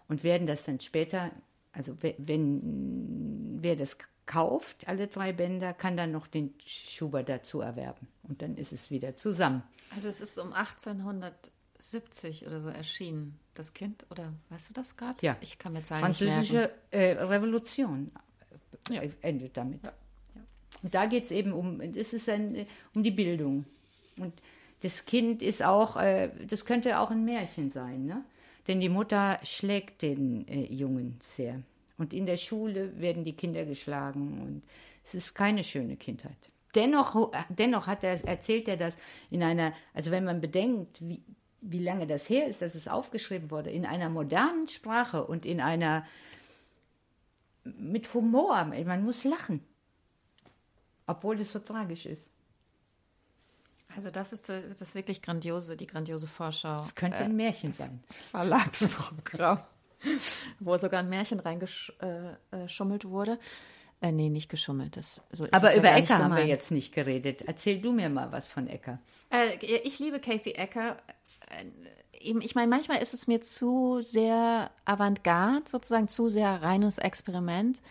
Und werden das dann später, also we- wenn wer das kauft, alle drei Bänder, kann dann noch den Schubert dazu erwerben. Und dann ist es wieder zusammen. Also es ist um 1870 oder so erschienen, das Kind, oder weißt du das gerade? Ja. Ich kann mir Zahlen. Französische äh, Revolution äh, Ja. endet damit. Und da geht es eben um, es ist ein, äh, um die Bildung. Und das Kind ist auch, äh, das könnte auch ein Märchen sein, ne? Denn die Mutter schlägt den äh, Jungen sehr. Und in der Schule werden die Kinder geschlagen und es ist keine schöne Kindheit. Dennoch, dennoch hat er, erzählt er das in einer, also wenn man bedenkt, wie, wie lange das her ist, dass es aufgeschrieben wurde, in einer modernen Sprache und in einer mit Humor. Man muss lachen, obwohl das so tragisch ist. Also das ist äh, das wirklich grandiose, die grandiose Vorschau. Es könnte ein Märchen sein. Verlagsprogramm, wo sogar ein Märchen reingeschummelt wurde. Äh, nee, nicht geschummelt. Das, so ist Aber ja über Ecker haben wir jetzt nicht geredet. Erzähl du mir mal was von Ecker. Äh, ich liebe Kathy Ecker. Äh, eben, Ich meine, manchmal ist es mir zu sehr Avantgarde, sozusagen zu sehr reines Experiment.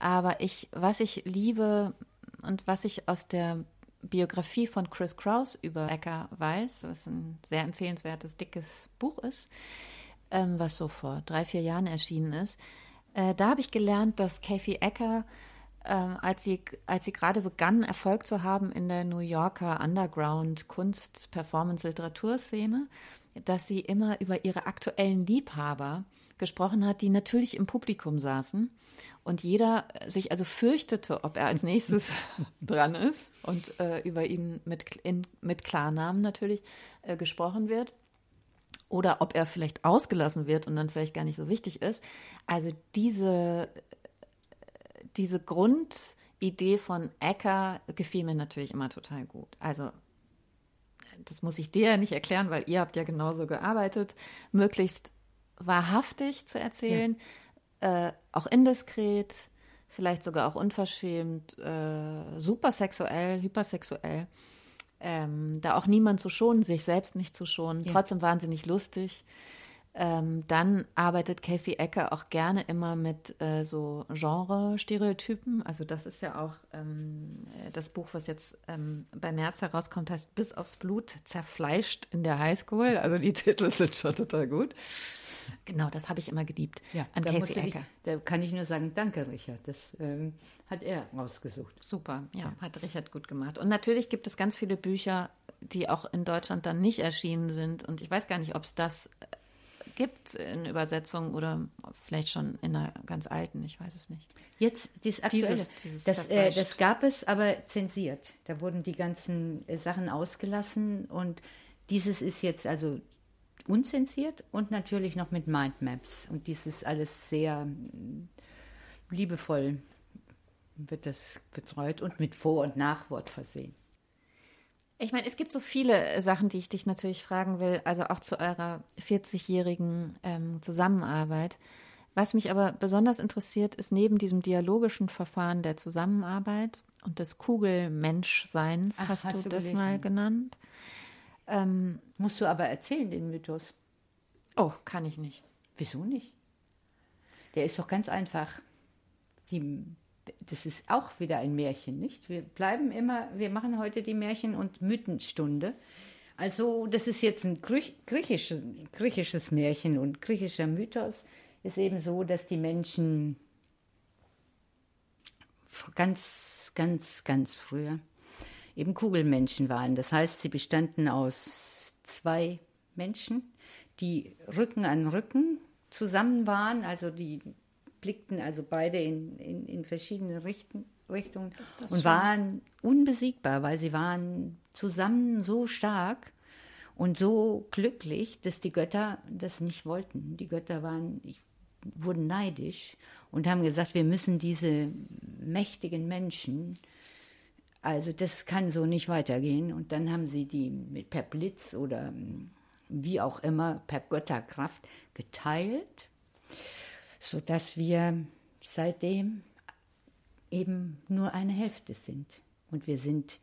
Aber ich, was ich liebe und was ich aus der Biografie von Chris Kraus über Ecker weiß, was ein sehr empfehlenswertes, dickes Buch ist, ähm, was so vor drei, vier Jahren erschienen ist, äh, da habe ich gelernt, dass Kathy Ecker ähm, als sie, als sie gerade begann, Erfolg zu haben in der New Yorker Underground Kunst, Performance, Literaturszene, dass sie immer über ihre aktuellen Liebhaber gesprochen hat, die natürlich im Publikum saßen und jeder sich also fürchtete, ob er als nächstes dran ist und äh, über ihn mit, in, mit Klarnamen natürlich äh, gesprochen wird oder ob er vielleicht ausgelassen wird und dann vielleicht gar nicht so wichtig ist. Also diese diese Grundidee von Ecker gefiel mir natürlich immer total gut. Also, das muss ich dir ja nicht erklären, weil ihr habt ja genauso gearbeitet, möglichst wahrhaftig zu erzählen, äh, auch indiskret, vielleicht sogar auch unverschämt, äh, supersexuell, hypersexuell. Ähm, da auch niemand zu schonen, sich selbst nicht zu schonen, trotzdem wahnsinnig lustig. Ähm, dann arbeitet Kathy Ecker auch gerne immer mit äh, so Genre-Stereotypen. Also das ist ja auch ähm, das Buch, was jetzt ähm, bei März herauskommt, heißt Bis aufs Blut zerfleischt in der Highschool. Also die Titel sind schon total gut. Genau, das habe ich immer geliebt ja, an Kathy Ecker. Ich, da kann ich nur sagen, danke Richard, das ähm, hat er rausgesucht. Super, ja, ja, hat Richard gut gemacht. Und natürlich gibt es ganz viele Bücher, die auch in Deutschland dann nicht erschienen sind. Und ich weiß gar nicht, ob es das gibt in Übersetzung oder vielleicht schon in einer ganz alten, ich weiß es nicht. Jetzt dieses aktuelle, dieses, dieses das, äh, das gab es, aber zensiert. Da wurden die ganzen äh, Sachen ausgelassen und dieses ist jetzt also unzensiert und natürlich noch mit Mindmaps und dieses alles sehr mm, liebevoll wird das betreut und mit Vor- und Nachwort versehen. Ich meine, es gibt so viele Sachen, die ich dich natürlich fragen will, also auch zu eurer 40-jährigen ähm, Zusammenarbeit. Was mich aber besonders interessiert, ist neben diesem dialogischen Verfahren der Zusammenarbeit und des Kugelmenschseins, Ach, hast, hast, du, das gelesen? mal genannt. Ähm, Musst du aber erzählen, den Mythos. Oh, kann ich nicht. Wieso nicht? Der ist doch ganz einfach. Die das ist auch wieder ein Märchen, nicht? Wir bleiben immer, wir machen heute die Märchen- und Mythenstunde. Also, das ist jetzt ein griechisches, griechisches Märchen und griechischer Mythos ist eben so, dass die Menschen ganz, ganz, ganz früher eben Kugelmenschen waren. Das heißt, sie bestanden aus zwei Menschen, die Rücken an Rücken zusammen waren, also die blickten also beide in, in, in verschiedene Richten, Richtungen und schon? waren unbesiegbar, weil sie waren zusammen so stark und so glücklich, dass die Götter das nicht wollten. Die Götter waren, ich, wurden neidisch und haben gesagt, wir müssen diese mächtigen Menschen, also das kann so nicht weitergehen. Und dann haben sie die mit, per Blitz oder wie auch immer, per Götterkraft geteilt sodass wir seitdem eben nur eine Hälfte sind. Und wir sind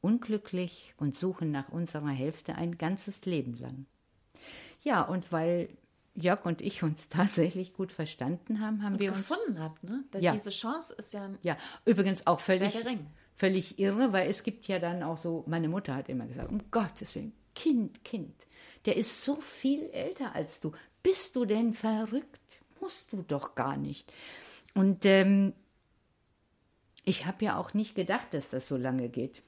unglücklich und suchen nach unserer Hälfte ein ganzes Leben lang. Ja, und weil Jörg und ich uns tatsächlich gut verstanden haben, haben und wir gefunden uns habt, ne? Ja. Diese Chance ist ja ja übrigens auch völlig völlig irre, weil es gibt ja dann auch so. Meine Mutter hat immer gesagt, um Gottes Willen, Kind, Kind, der ist so viel älter als du. Bist du denn verrückt? musst du doch gar nicht. Und ähm, ich habe ja auch nicht gedacht, dass das so lange geht.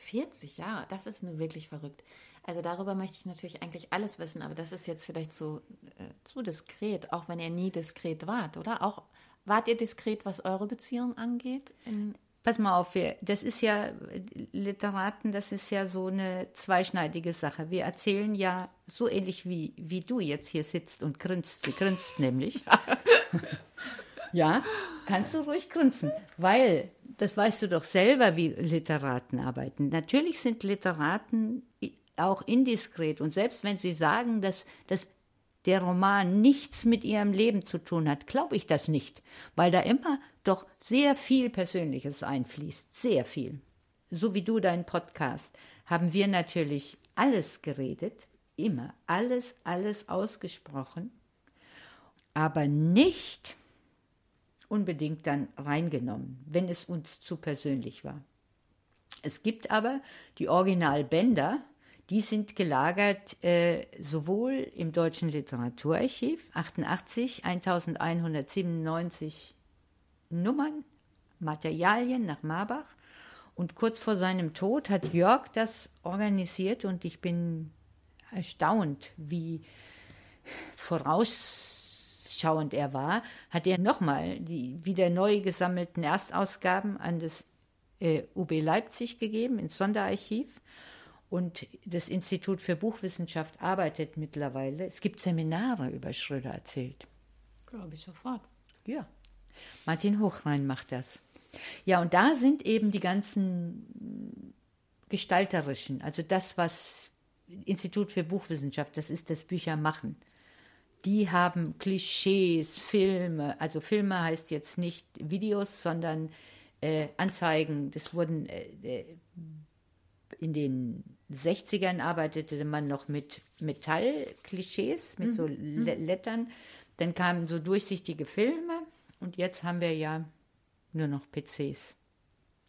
40 Jahre, das ist nur wirklich verrückt. Also darüber möchte ich natürlich eigentlich alles wissen, aber das ist jetzt vielleicht so äh, zu diskret, auch wenn ihr nie diskret wart, oder? Auch wart ihr diskret, was eure Beziehung angeht? In, Pass mal auf, wir, das ist ja, Literaten, das ist ja so eine zweischneidige Sache. Wir erzählen ja so ähnlich wie, wie du jetzt hier sitzt und grinst. Sie grinst nämlich. ja, kannst du ruhig grinsen, weil, das weißt du doch selber, wie Literaten arbeiten. Natürlich sind Literaten auch indiskret und selbst wenn sie sagen, dass, dass der Roman nichts mit ihrem Leben zu tun hat, glaube ich das nicht, weil da immer doch sehr viel Persönliches einfließt, sehr viel. So wie du deinen Podcast, haben wir natürlich alles geredet, immer, alles, alles ausgesprochen, aber nicht unbedingt dann reingenommen, wenn es uns zu persönlich war. Es gibt aber die Originalbänder, die sind gelagert äh, sowohl im Deutschen Literaturarchiv 88 1197 Nummern, Materialien nach Marbach. Und kurz vor seinem Tod hat Jörg das organisiert und ich bin erstaunt, wie vorausschauend er war, hat er nochmal die wieder neu gesammelten Erstausgaben an das äh, UB Leipzig gegeben, ins Sonderarchiv. Und das Institut für Buchwissenschaft arbeitet mittlerweile. Es gibt Seminare über Schröder erzählt. Glaube ich sofort. Ja. Martin Hochrein macht das. Ja, und da sind eben die ganzen gestalterischen, also das, was Institut für Buchwissenschaft, das ist das Büchermachen. Die haben Klischees, Filme, also Filme heißt jetzt nicht Videos, sondern äh, Anzeigen. Das wurden äh, äh in den 60ern arbeitete man noch mit Metallklischees, mit so Lettern. Dann kamen so durchsichtige Filme und jetzt haben wir ja nur noch PCs.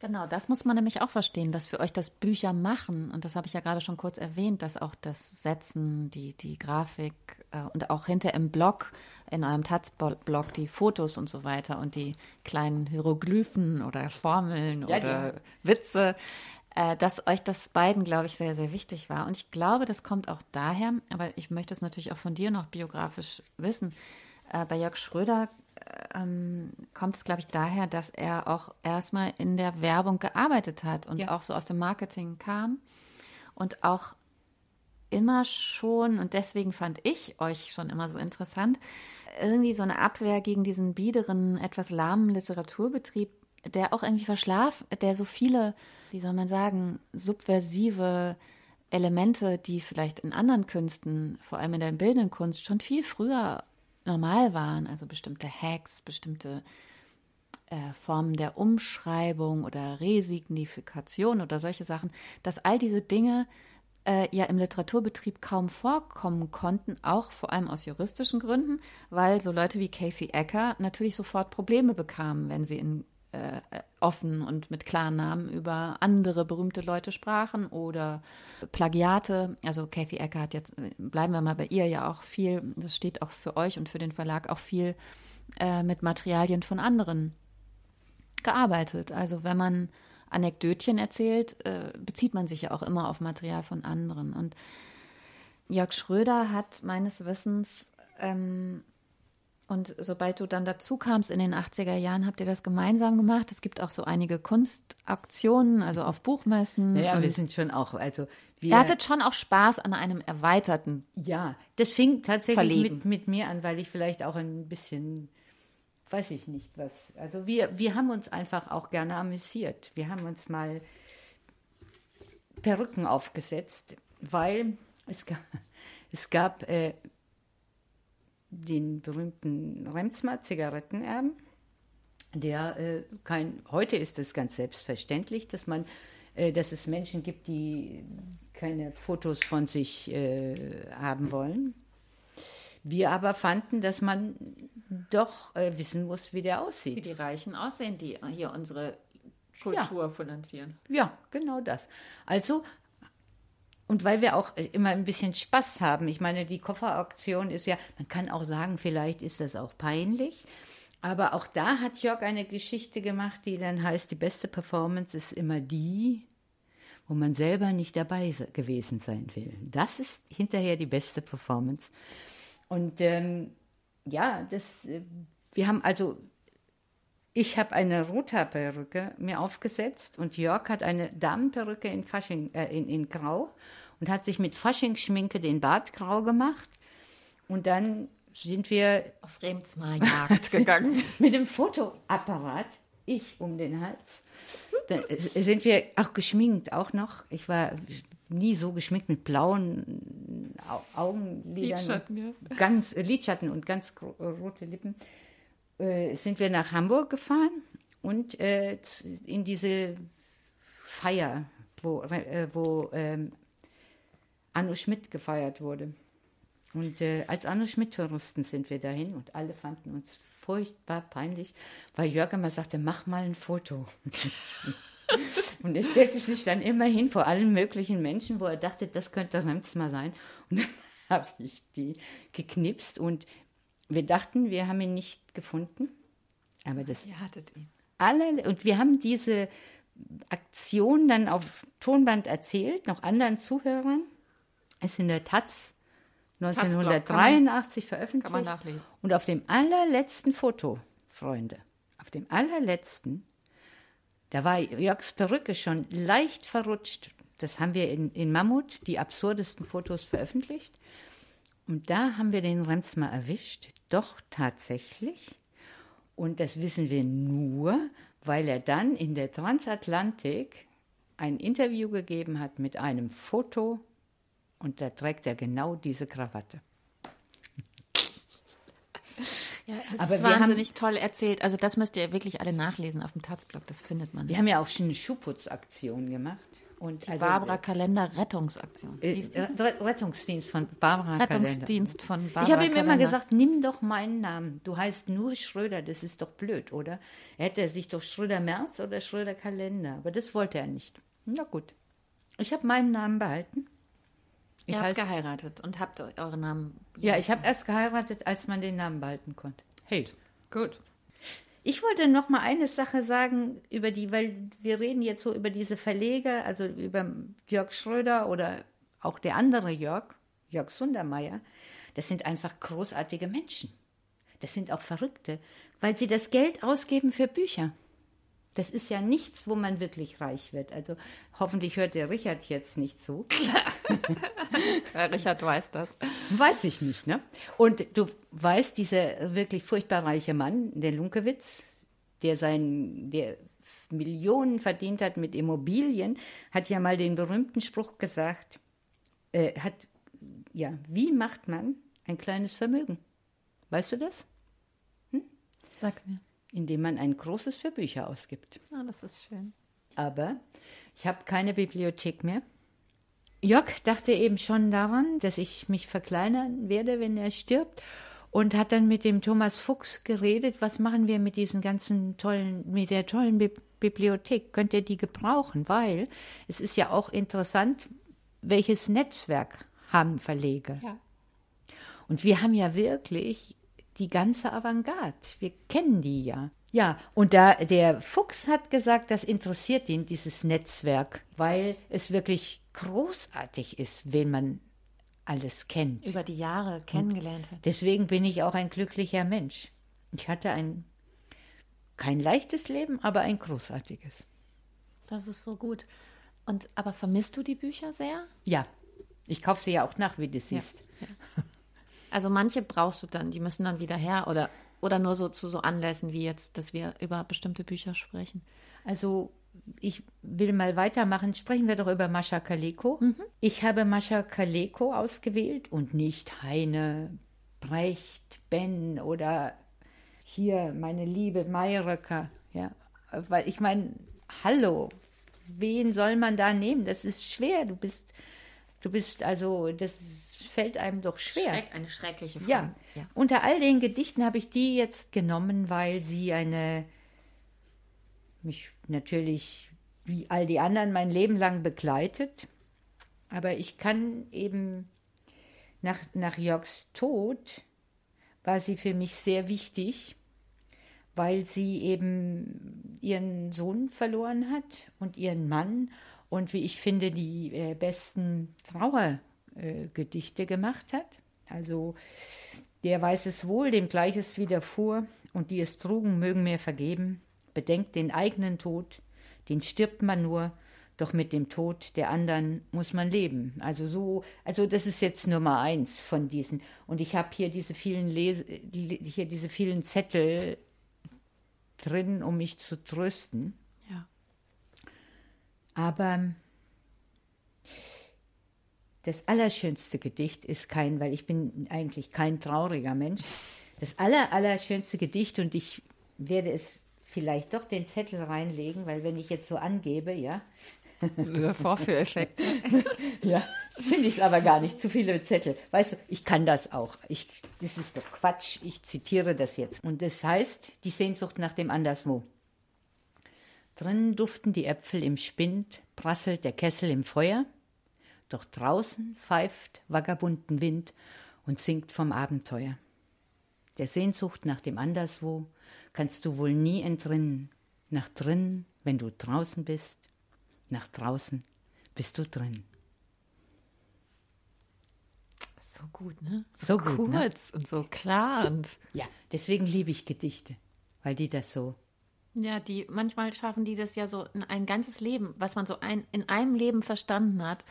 Genau, das muss man nämlich auch verstehen, dass für euch das Bücher machen, und das habe ich ja gerade schon kurz erwähnt, dass auch das Setzen, die, die Grafik äh, und auch hinter im Blog, in eurem Taz-Blog, die Fotos und so weiter und die kleinen Hieroglyphen oder Formeln Ja, oder die- Witze, dass euch das beiden, glaube ich, sehr, sehr wichtig war. Und ich glaube, das kommt auch daher, aber ich möchte es natürlich auch von dir noch biografisch wissen. Äh, bei Jörg Schröder ähm, kommt es, glaube ich, daher, dass er auch erstmal in der Werbung gearbeitet hat und Ja. auch so aus dem Marketing kam und auch immer schon, und deswegen fand ich euch schon immer so interessant, irgendwie so eine Abwehr gegen diesen biederen, etwas lahmen Literaturbetrieb, der auch irgendwie verschlafen, der so viele, wie soll man sagen, subversive Elemente, die vielleicht in anderen Künsten, vor allem in der bildenden Kunst, schon viel früher normal waren, also bestimmte Hacks, bestimmte äh, Formen der Umschreibung oder Resignifikation oder solche Sachen, dass all diese Dinge äh, ja im Literaturbetrieb kaum vorkommen konnten, auch vor allem aus juristischen Gründen, weil so Leute wie Kathy Ecker natürlich sofort Probleme bekamen, wenn sie in äh, offen und mit klaren Namen über andere berühmte Leute sprachen oder Plagiate. Also Kathy Ecker hat jetzt, bleiben wir mal bei ihr, ja auch viel, das steht auch für euch und für den Verlag auch viel äh, mit Materialien von anderen gearbeitet. Also wenn man Anekdötchen erzählt, äh, bezieht man sich ja auch immer auf Material von anderen. Und Jörg Schröder hat meines Wissens, ähm, und sobald du dann dazu kamst in den 80er Jahren, habt ihr das gemeinsam gemacht. Es gibt auch so einige Kunstaktionen, also auf Buchmessen. Ja, und wir sind schon auch, also wir. ihr hattet schon auch Spaß an einem erweiterten. Ja, das fing tatsächlich mit, mit mir an, weil ich vielleicht auch ein bisschen, weiß ich nicht was. Also wir, wir haben uns einfach auch gerne amüsiert. Wir haben uns mal Perücken aufgesetzt, weil es gab, es gab äh, den berühmten Remsmar Zigarettenerben, der äh, kein, heute ist es ganz selbstverständlich, dass man, äh, dass es Menschen gibt, die keine Fotos von sich äh, haben wollen. Wir aber fanden, dass man doch äh, wissen muss, wie der Wie aussieht. die Reichen aussehen, die hier unsere Kultur finanzieren. Ja, genau das. Also, und weil wir auch äh, immer ein bisschen Spaß haben, ich meine, die Kofferauktion ist ja, man kann auch sagen, vielleicht ist das auch peinlich, aber auch da hat Jörg eine Geschichte gemacht, die dann heißt, die beste Performance ist immer die, wo man selber nicht dabei se- gewesen sein will. Das ist hinterher die beste Performance. Und ähm, ja, das, äh, wir haben also ich habe eine Rothaarperücke mir aufgesetzt und Jörg hat eine Damenperücke in, Fasching, äh, in, in Grau und hat sich mit Faschingsschminke den Bart grau gemacht. Und dann sind wir Auf Remsmar-Jagd gegangen. mit dem Fotoapparat, ich um den Hals, dann sind wir auch geschminkt, auch noch. Ich war nie so geschminkt mit blauen Au- Augenlidern. Lidschatten, und Ganz, äh, Lidschatten und ganz äh, rote Lippen. Äh, sind wir nach Hamburg gefahren und äh, in diese Feier, wo, äh, wo ähm, Anno Schmidt gefeiert wurde. Und äh, als Anno Schmidt-Touristen sind wir dahin und alle fanden uns furchtbar peinlich, weil Jörg immer sagte, mach mal ein Foto. und er stellte sich dann immer hin vor allen möglichen Menschen, wo er dachte, das könnte Remsmar sein. Und dann habe ich die geknipst und wir dachten, wir haben ihn nicht gefunden. Aber das Ihr hattet ihn. alle, und wir haben diese Aktion dann auf Tonband erzählt, noch anderen Zuhörern. Ist in der Taz 1983 veröffentlicht. kann man nachlesen. Und auf dem allerletzten Foto, Freunde, auf dem allerletzten, da war Jörgs Perücke schon leicht verrutscht. Das haben wir in, in Mammut, die absurdesten Fotos veröffentlicht. Und da haben wir den Remsmar erwischt. Doch tatsächlich. Und das wissen wir nur, weil er dann in der Transatlantik ein Interview gegeben hat mit einem Foto und da trägt er genau diese Krawatte. Ja, das Aber ist wir haben- wahnsinnig toll erzählt. Also das müsst ihr wirklich alle nachlesen auf dem Taz-Blog, das findet man. Wir haben ja auch schon eine Schuhputzaktion gemacht. Und Die also, Barbara Kalender Rettungsaktion. äh, Rettungsdienst von Barbara Kalender. Rettungsdienst von Barbara Ich habe ihm immer Kalender. gesagt, nimm doch meinen Namen. Du heißt nur Schröder, das ist doch blöd, oder? Hätte er sich doch Schröder-Merz oder Schröder-Kalender. Aber das wollte er nicht. Na gut. Ich habe meinen Namen behalten. Ich Ihr habt geheiratet und habt euren Namen. ja, ich habe erst geheiratet, als man den Namen behalten konnte. Hey. Gut. Ich wollte noch mal eine Sache sagen über die, weil wir reden jetzt so über diese Verleger, also über Jörg Schröder oder auch der andere Jörg, Jörg Sundermeier. Das sind einfach großartige Menschen. Das sind auch Verrückte, weil sie das Geld ausgeben für Bücher. Das ist ja nichts, wo man wirklich reich wird. Also hoffentlich hört der Richard jetzt nicht zu. Richard weiß das. Weiß ich nicht, ne? Und du weißt, dieser wirklich furchtbar reiche Mann, der Lunkewitz, der sein, der Millionen verdient hat mit Immobilien, hat ja mal den berühmten Spruch gesagt, äh, hat, ja, wie macht man ein kleines Vermögen? Weißt du das? Sag mir. Indem man ein großes für Bücher ausgibt. Ah, das ist schön. aber ich habe keine Bibliothek mehr. Jörg dachte eben schon daran, dass ich mich verkleinern werde, wenn er stirbt. Und hat dann mit dem Thomas Fuchs geredet, was machen wir mit diesen ganzen tollen, mit der tollen Bi Bibliothek? Könnt ihr die gebrauchen? Weil es ist ja auch interessant, welches Netzwerk haben Verleger. Ja. Und wir haben ja wirklich die ganze Avantgarde. Wir kennen die ja. Ja, und da der Fuchs hat gesagt, das interessiert ihn, dieses Netzwerk, weil es wirklich großartig ist, wen man alles kennt. Über die Jahre kennengelernt hat. Deswegen bin ich auch ein glücklicher Mensch. Ich hatte ein kein leichtes Leben, aber ein großartiges. Das ist so gut. Und aber vermisst du die Bücher sehr? Ja, ich kaufe sie ja auch nach, wie du siehst. Also manche brauchst du dann, die müssen dann wieder her oder oder nur so zu so Anlässen wie jetzt, dass wir über bestimmte Bücher sprechen. Also ich will mal weitermachen. Sprechen wir doch über Mascha Kaleko. Ich habe Mascha Kaleko ausgewählt und nicht Heine, Brecht, Ben oder hier meine liebe Mayröcker. Ja, weil ich meine, hallo, wen soll man da nehmen? Das ist schwer. Du bist, du bist also, das fällt einem doch schwer. Schreck, eine schreckliche Frage. Ja. unter all den Gedichten habe ich die jetzt genommen, weil sie eine mich natürlich wie all die anderen mein Leben lang begleitet. Aber ich kann eben nach, nach Jörgs Tod war sie für mich sehr wichtig, weil sie eben ihren Sohn verloren hat und ihren Mann und wie ich finde, die äh, Trauergedichte gemacht hat. Also der weiß es wohl, dem Gleiches widerfuhr, und die es trugen, mögen mir vergeben. Bedenkt den eigenen Tod, den stirbt man nur, doch mit dem Tod der anderen muss man leben. Also so, also das ist jetzt Nummer eins von diesen. Und ich habe hier diese vielen Lese, hier diese vielen Zettel drin, um mich zu trösten. Ja. Aber das allerschönste Gedicht ist kein, weil ich bin eigentlich kein trauriger Mensch. Das aller, allerschönste Gedicht und ich werde es vielleicht doch den Zettel reinlegen, weil wenn ich jetzt so angebe, ja, Vorführeffekt. ja, das finde ich aber gar nicht, zu viele Zettel. Weißt du, ich kann das auch. Ich, das ist doch Quatsch, ich zitiere das jetzt. Und das heißt, die Sehnsucht nach dem Anderswo. Drinnen duften die Äpfel im Spind, prasselt der Kessel im Feuer, doch draußen pfeift vagabunden Wind und singt vom Abenteuer. Der Sehnsucht nach dem Anderswo kannst du wohl nie entrinnen. Nach drinnen, wenn du draußen bist, nach draußen bist du drin. So gut, ne? So gut, kurz ne? und so klar und Ja, deswegen liebe ich Gedichte, weil die das so. ja, die manchmal schaffen die das ja so in ein ganzes Leben, was man so ein, in einem Leben verstanden hat,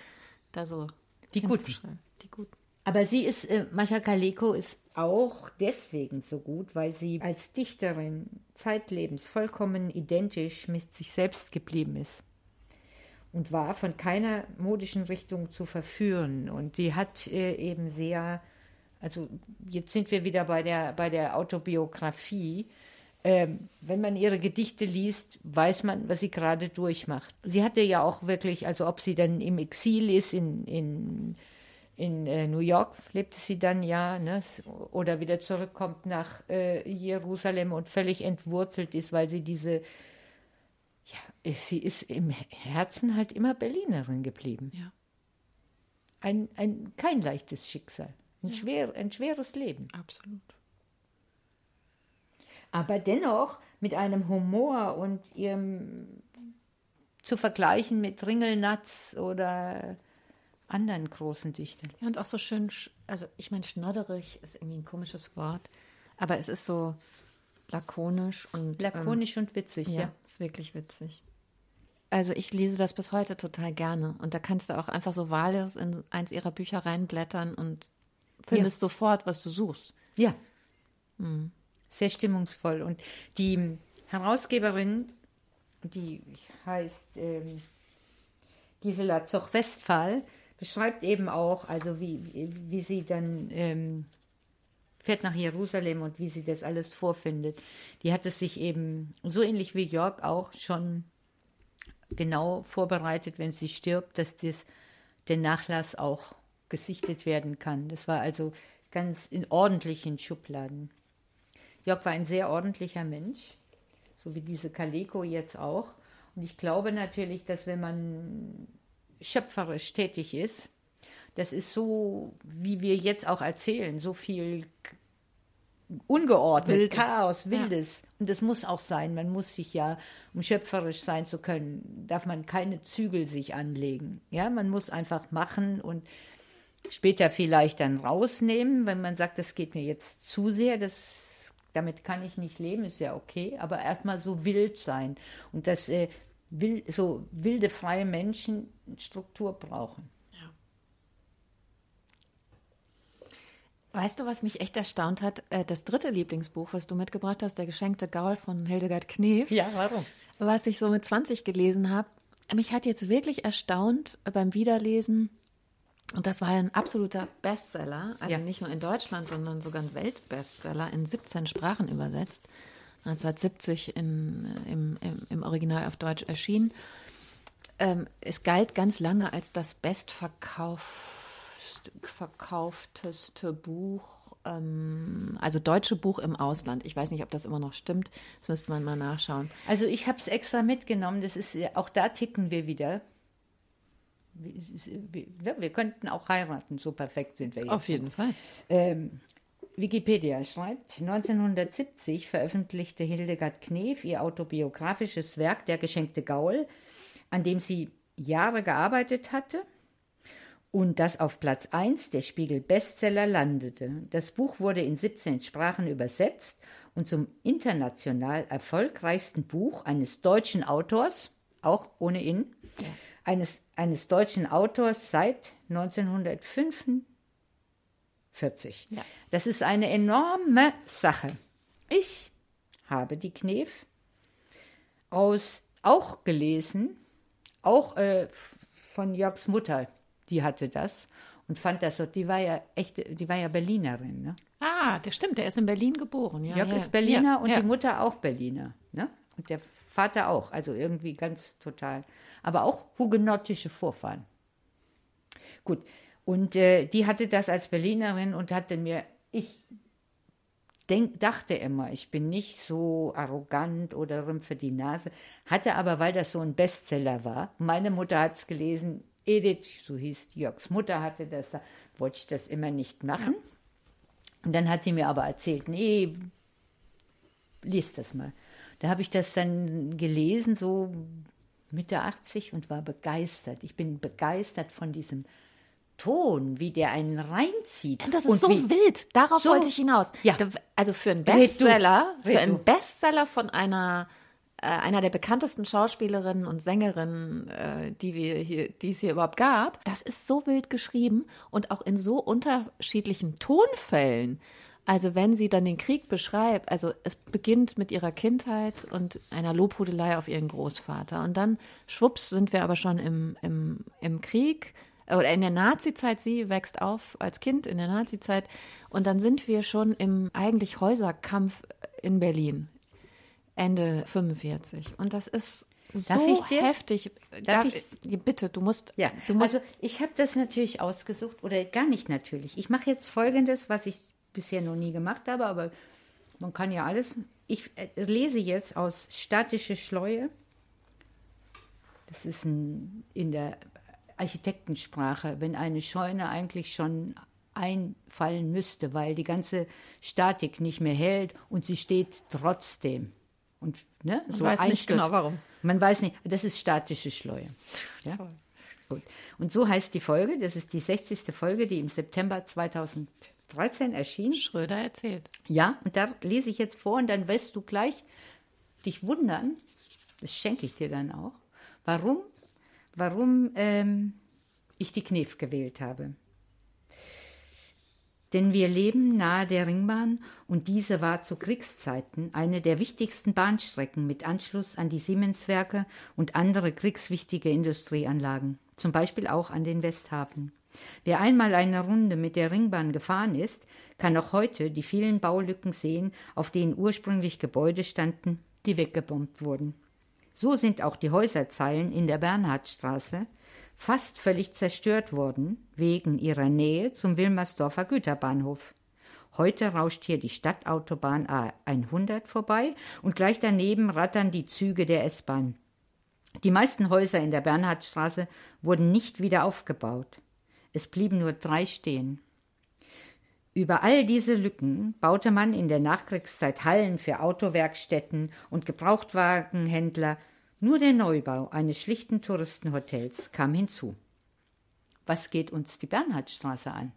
da so Die Guten. Die guten. Aber sie ist, äh, Mascha Kaleko ist auch deswegen so gut, weil sie als Dichterin zeitlebens vollkommen identisch mit sich selbst geblieben ist. Und war von keiner modischen Richtung zu verführen. Und die hat äh, eben sehr, also jetzt sind wir wieder bei der, bei der Autobiografie, ähm, wenn man ihre Gedichte liest, weiß man, was sie gerade durchmacht. Sie hatte ja auch wirklich, also ob sie dann im Exil ist, in, in, in äh, New York lebte sie dann ja, ne, oder wieder zurückkommt nach äh, Jerusalem und völlig entwurzelt ist, weil sie diese, ja, sie ist im Herzen halt immer Berlinerin geblieben. Ja. Ein, ein, kein leichtes Schicksal, ein, Ja. schwer, ein schweres Leben. Absolut. Aber dennoch mit einem Humor und ihrem zu vergleichen mit Ringelnatz oder anderen großen Dichtern. Ja, und auch so schön, sch- also ich meine, schnodderig ist irgendwie ein komisches Wort, aber es ist so lakonisch und Lakonisch und witzig, ähm, ja. ja, ist wirklich witzig. Also ich lese das bis heute total gerne und da kannst du auch einfach so wahllos in eins ihrer Bücher reinblättern und findest sofort, was du suchst. Ja. Sehr stimmungsvoll. Und die Herausgeberin, die heißt ähm, Gisela Zoch-Westphal, beschreibt eben auch, also wie, wie, sie dann ähm, fährt nach Jerusalem und wie sie das alles vorfindet. Die hat es sich eben so ähnlich wie Jörg auch schon genau vorbereitet, wenn sie stirbt, dass das, der Nachlass auch gesichtet werden kann. Das war also ganz in ordentlichen Schubladen. Jörg war ein sehr ordentlicher Mensch, so wie diese Kaleko jetzt auch. Und ich glaube natürlich, dass wenn man schöpferisch tätig ist, das ist so, wie wir jetzt auch erzählen, so viel ungeordnet, Wildes. Chaos, Ja. Wildes. Und das muss auch sein. Man muss sich ja, um schöpferisch sein zu können, darf man keine Zügel sich anlegen. Ja, man muss einfach machen und später vielleicht dann rausnehmen, wenn man sagt, das geht mir jetzt zu sehr, das, damit kann ich nicht leben, ist ja okay, aber erstmal so wild sein und dass äh, will, so wilde, freie Menschen Struktur brauchen. Weißt du, was mich echt erstaunt hat? Äh, Das dritte Lieblingsbuch, was du mitgebracht hast, Der geschenkte Gaul von Hildegard Knef, Ja, warum? was ich so mit 20 gelesen habe, mich hat jetzt wirklich erstaunt beim Wiederlesen. Und das war ein absoluter Bestseller, also Ja. nicht nur in Deutschland, sondern sogar ein Weltbestseller, in 17 Sprachen übersetzt. 1970 in, im, im, im Original auf Deutsch erschienen. Ähm, es galt ganz lange als das bestverkaufteste Buch, ähm, also deutsche Buch im Ausland. Ich weiß nicht, ob das immer noch stimmt. Das müsste man mal nachschauen. Also ich habe es extra mitgenommen. Das ist auch da ticken wir wieder. Wir, wir, ja, könnten auch heiraten, so perfekt sind wir jetzt. jeden Fall. Ähm, Wikipedia schreibt, 1970 veröffentlichte Hildegard Knef ihr autobiografisches Werk Der geschenkte Gaul, an dem sie Jahre gearbeitet hatte und das auf Platz 1 der Spiegel Bestseller landete. Das Buch wurde in 17 Sprachen übersetzt und zum international erfolgreichsten Buch eines deutschen Autors, auch ohne ihn, eines, eines deutschen Autors seit 1945. Ja. Das ist eine enorme Sache. Ich habe die Knef aus auch gelesen, auch äh, von Jörgs Mutter, die hatte das und fand das so, die war ja echt, die war ja Berlinerin, ne? Ah, das stimmt, der ist in Berlin geboren. Ja, Jörg ja. ist Berliner ja, und ja. die Mutter auch Berliner, ne? Und der Vater auch, also irgendwie ganz total, aber auch hugenottische Vorfahren. Gut, und äh, die hatte das als Berlinerin und hatte mir, ich denk, dachte immer, ich bin nicht so arrogant oder rümpfe die Nase, hatte aber, weil das so ein Bestseller war, meine Mutter hat es gelesen, Edith, so hieß Jörgs Mutter, hatte das, da wollte ich das immer nicht machen. Und dann hat sie mir aber erzählt, nee, lies das mal. Da habe ich das dann gelesen, so Mitte 80 und war begeistert. Ich bin begeistert von diesem Ton, wie der einen reinzieht. Das ist und so wie, wild. Darauf So. wollte ich hinaus. Ja. Also für einen. Bestseller, Red für einen. Bestseller von einer äh, einer der bekanntesten Schauspielerinnen und Sängerinnen, äh, die wir hier, die es hier überhaupt gab. Das ist so wild geschrieben und auch in so unterschiedlichen Tonfällen. Also wenn sie dann den Krieg beschreibt, also es beginnt mit ihrer Kindheit und einer Lobhudelei auf ihren Großvater. Und dann, schwupps, sind wir aber schon im, im, im Krieg oder in der Nazi-Zeit, sie wächst auf als Kind in der Nazi-Zeit und dann sind wir schon im eigentlich Häuserkampf in Berlin. Ende 45. Und das ist Darf so ich dir? heftig. Darf ich? Bitte, du musst. Ja, du musst. also ich habe das natürlich ausgesucht oder gar nicht natürlich. Ich mache jetzt Folgendes, was ich bisher noch nie gemacht habe, aber man kann ja alles. Ich äh, lese jetzt aus Statische Schleue. Das ist ein, in der Architektensprache, wenn eine Scheune eigentlich schon einfallen müsste, weil die ganze Statik nicht mehr hält und sie steht trotzdem. Und ne, Man so weiß nicht genau, warum. Man weiß nicht, das ist statische Schleue. Ja? Toll. Gut. Und so heißt die Folge, das ist die 60. Folge, die im September 2013 erschien. Schröder erzählt. Ja, und da lese ich jetzt vor und dann wirst du gleich dich wundern, das schenke ich dir dann auch, warum, warum ähm, ich die Knef gewählt habe. Denn wir leben nahe der Ringbahn und diese war zu Kriegszeiten eine der wichtigsten Bahnstrecken mit Anschluss an die Siemenswerke und andere kriegswichtige Industrieanlagen, zum Beispiel auch an den Westhafen. Wer einmal eine Runde mit der Ringbahn gefahren ist, kann auch heute die vielen Baulücken sehen, auf denen ursprünglich Gebäude standen, die weggebombt wurden. So sind auch die Häuserzeilen in der Bernhardstraße fast völlig zerstört worden wegen ihrer Nähe zum Wilmersdorfer Güterbahnhof. Heute rauscht hier die Stadtautobahn A100 vorbei und gleich daneben rattern die Züge der S-Bahn. Die meisten Häuser in der Bernhardstraße wurden nicht wieder aufgebaut. Es blieben nur drei stehen. Über all diese Lücken baute man in der Nachkriegszeit Hallen für Autowerkstätten und Gebrauchtwagenhändler. Nur der Neubau eines schlichten Touristenhotels kam hinzu. Was geht uns die Bernhardstraße an?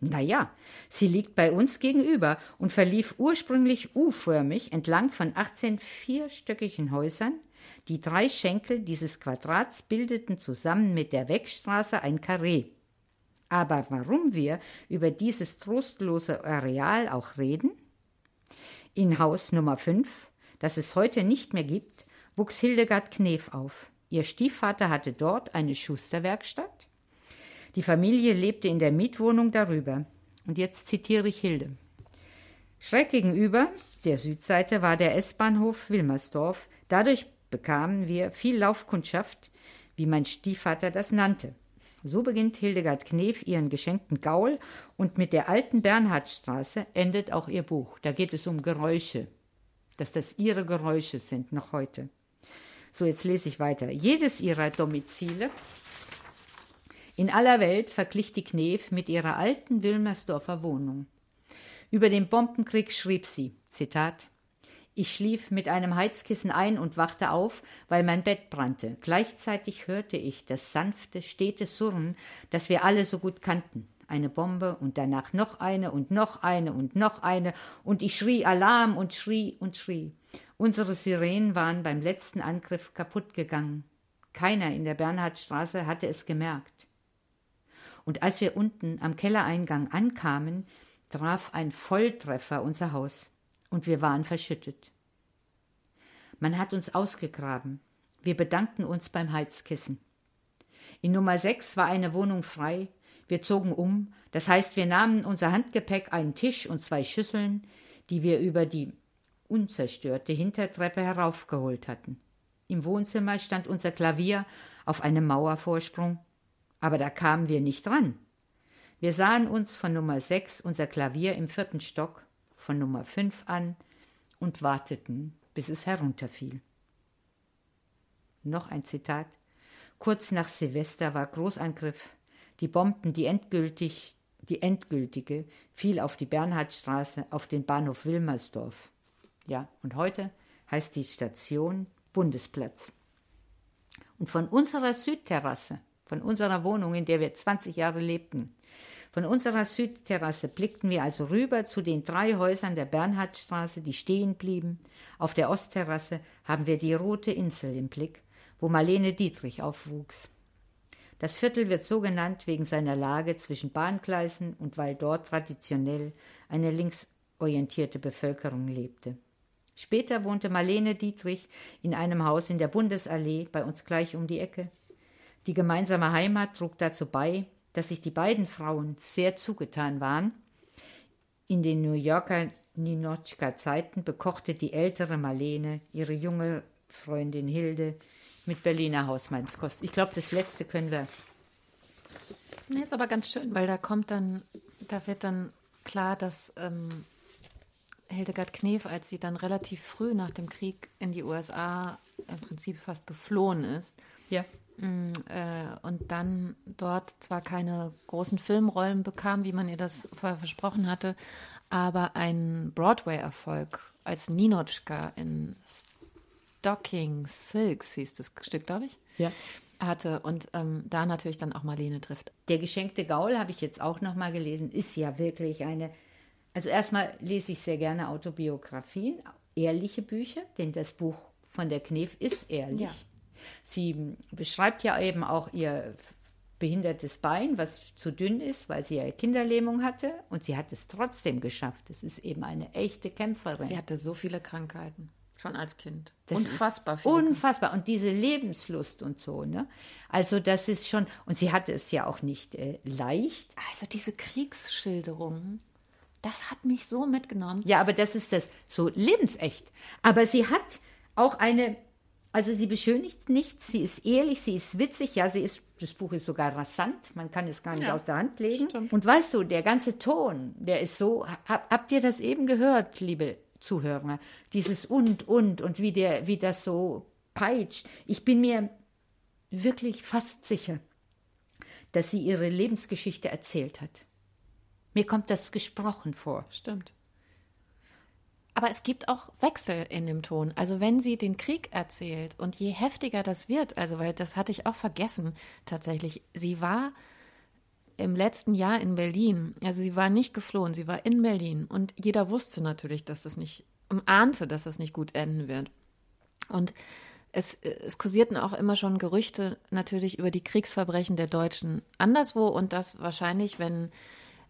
Na ja, sie liegt bei uns gegenüber und verlief ursprünglich U-förmig entlang von 18 vierstöckigen Häusern. Die drei Schenkel dieses Quadrats bildeten zusammen mit der Wegstraße ein Karree. Aber warum wir über dieses trostlose Areal auch reden? In Haus Nummer 5, das es heute nicht mehr gibt, wuchs Hildegard Knef auf. Ihr Stiefvater hatte dort eine Schusterwerkstatt. Die Familie lebte in der Mietwohnung darüber. Und jetzt zitiere ich Hilde. Schräg gegenüber der Südseite war der S-Bahnhof Wilmersdorf. Dadurch bekamen wir viel Laufkundschaft, wie mein Stiefvater das nannte. So beginnt Hildegard Knef ihren geschenkten Gaul und mit der alten Bernhardstraße endet auch ihr Buch. Da geht es um Geräusche, dass das ihre Geräusche sind noch heute. So, jetzt lese ich weiter. Jedes ihrer Domizile in aller Welt verglich die Knef mit ihrer alten Wilmersdorfer Wohnung. Über den Bombenkrieg schrieb sie, Zitat, ich schlief mit einem Heizkissen ein und wachte auf, weil mein Bett brannte. Gleichzeitig hörte ich das sanfte, stete Surren, das wir alle so gut kannten. Eine Bombe und danach noch eine und noch eine und noch eine, und ich schrie Alarm und schrie und schrie. Unsere Sirenen waren beim letzten Angriff kaputt gegangen. Keiner in der Bernhardstraße hatte es gemerkt. Und als wir unten am Kellereingang ankamen, traf ein Volltreffer unser Haus, und wir waren verschüttet. Man hat uns ausgegraben. Wir bedankten uns beim Heizkissen. In Nummer sechs war eine Wohnung frei. Wir zogen um, das heißt, wir nahmen unser Handgepäck, einen Tisch und zwei Schüsseln, die wir über die unzerstörte Hintertreppe heraufgeholt hatten. Im Wohnzimmer stand unser Klavier auf einem Mauervorsprung, aber da kamen wir nicht ran. Wir sahen uns von Nummer sechs unser Klavier im vierten Stock, von Nummer fünf an und warteten, bis es herunterfiel. Noch ein Zitat. Kurz nach Silvester war Großangriff. Die Bomben, die endgültig, die endgültige, fiel auf die Bernhardstraße, auf den Bahnhof Wilmersdorf. Ja, und heute heißt die Station Bundesplatz. Und von unserer Südterrasse, von unserer Wohnung, in der wir 20 Jahre lebten, von unserer Südterrasse blickten wir also rüber zu den drei Häusern der Bernhardstraße, die stehen blieben. Auf der Ostterrasse haben wir die Rote Insel im Blick, wo Marlene Dietrich aufwuchs. Das Viertel wird so genannt wegen seiner Lage zwischen Bahngleisen und weil dort traditionell eine linksorientierte Bevölkerung lebte. Später wohnte Marlene Dietrich in einem Haus in der Bundesallee bei uns gleich um die Ecke. Die gemeinsame Heimat trug dazu bei, dass sich die beiden Frauen sehr zugetan waren. In den New Yorker Ninotchka-Zeiten bekochte die ältere Marlene ihre junge Freundin Hilde mit Berliner Hausmannskost. Ich glaube, das letzte können wir. Nee, ist aber ganz schön, weil da kommt dann, da wird dann klar, dass ähm, Hildegard Knef, als sie dann relativ früh nach dem Krieg in die USA im Prinzip fast geflohen ist, Ja. Mm, äh, und dann dort zwar keine großen Filmrollen bekam, wie man ihr das vorher versprochen hatte, aber einen Broadway-Erfolg als Ninotchka in Stocking Silks hieß das Stück, glaube ich, Ja. hatte und ähm, da natürlich dann auch Marlene trifft. Der geschenkte Gaul habe ich jetzt auch noch mal gelesen, ist ja wirklich eine. Also erstmal lese ich sehr gerne Autobiografien, ehrliche Bücher, denn das Buch von der Knef ist ehrlich. Ja. Sie beschreibt ja eben auch ihr behindertes Bein, was zu dünn ist, weil sie ja Kinderlähmung hatte und sie hat es trotzdem geschafft. Es ist eben eine echte Kämpferin. Sie hatte so viele Krankheiten, schon als Kind. Das Unfassbar ist viele. Unfassbar. Und diese Lebenslust und so, ne? Also das ist schon, und sie hatte es ja auch nicht äh, leicht. Also diese Kriegsschilderungen, das hat mich so mitgenommen. Ja, aber das ist das so lebensecht. Aber sie hat auch eine, also sie beschönigt nichts, sie ist ehrlich, sie ist witzig, ja, sie ist, das Buch ist sogar rasant, man kann es gar nicht Ja, aus der Hand legen. stimmt. Und weißt du, der ganze Ton, der ist so, hab, habt ihr das eben gehört, liebe Zuhörer? Dieses und, und und wie der, wie das so peitscht. Ich bin mir wirklich fast sicher, dass sie ihre Lebensgeschichte erzählt hat. Mir kommt das gesprochen vor. Stimmt. Aber es gibt auch Wechsel in dem Ton. Also wenn sie den Krieg erzählt und je heftiger das wird, also weil das hatte ich auch vergessen tatsächlich. Sie war im letzten Jahr in Berlin. Also sie war nicht geflohen, sie war in Berlin und jeder wusste natürlich, dass das nicht, ahnte, dass das nicht gut enden wird. Und es, es kursierten auch immer schon Gerüchte natürlich über die Kriegsverbrechen der Deutschen anderswo und dass wahrscheinlich, wenn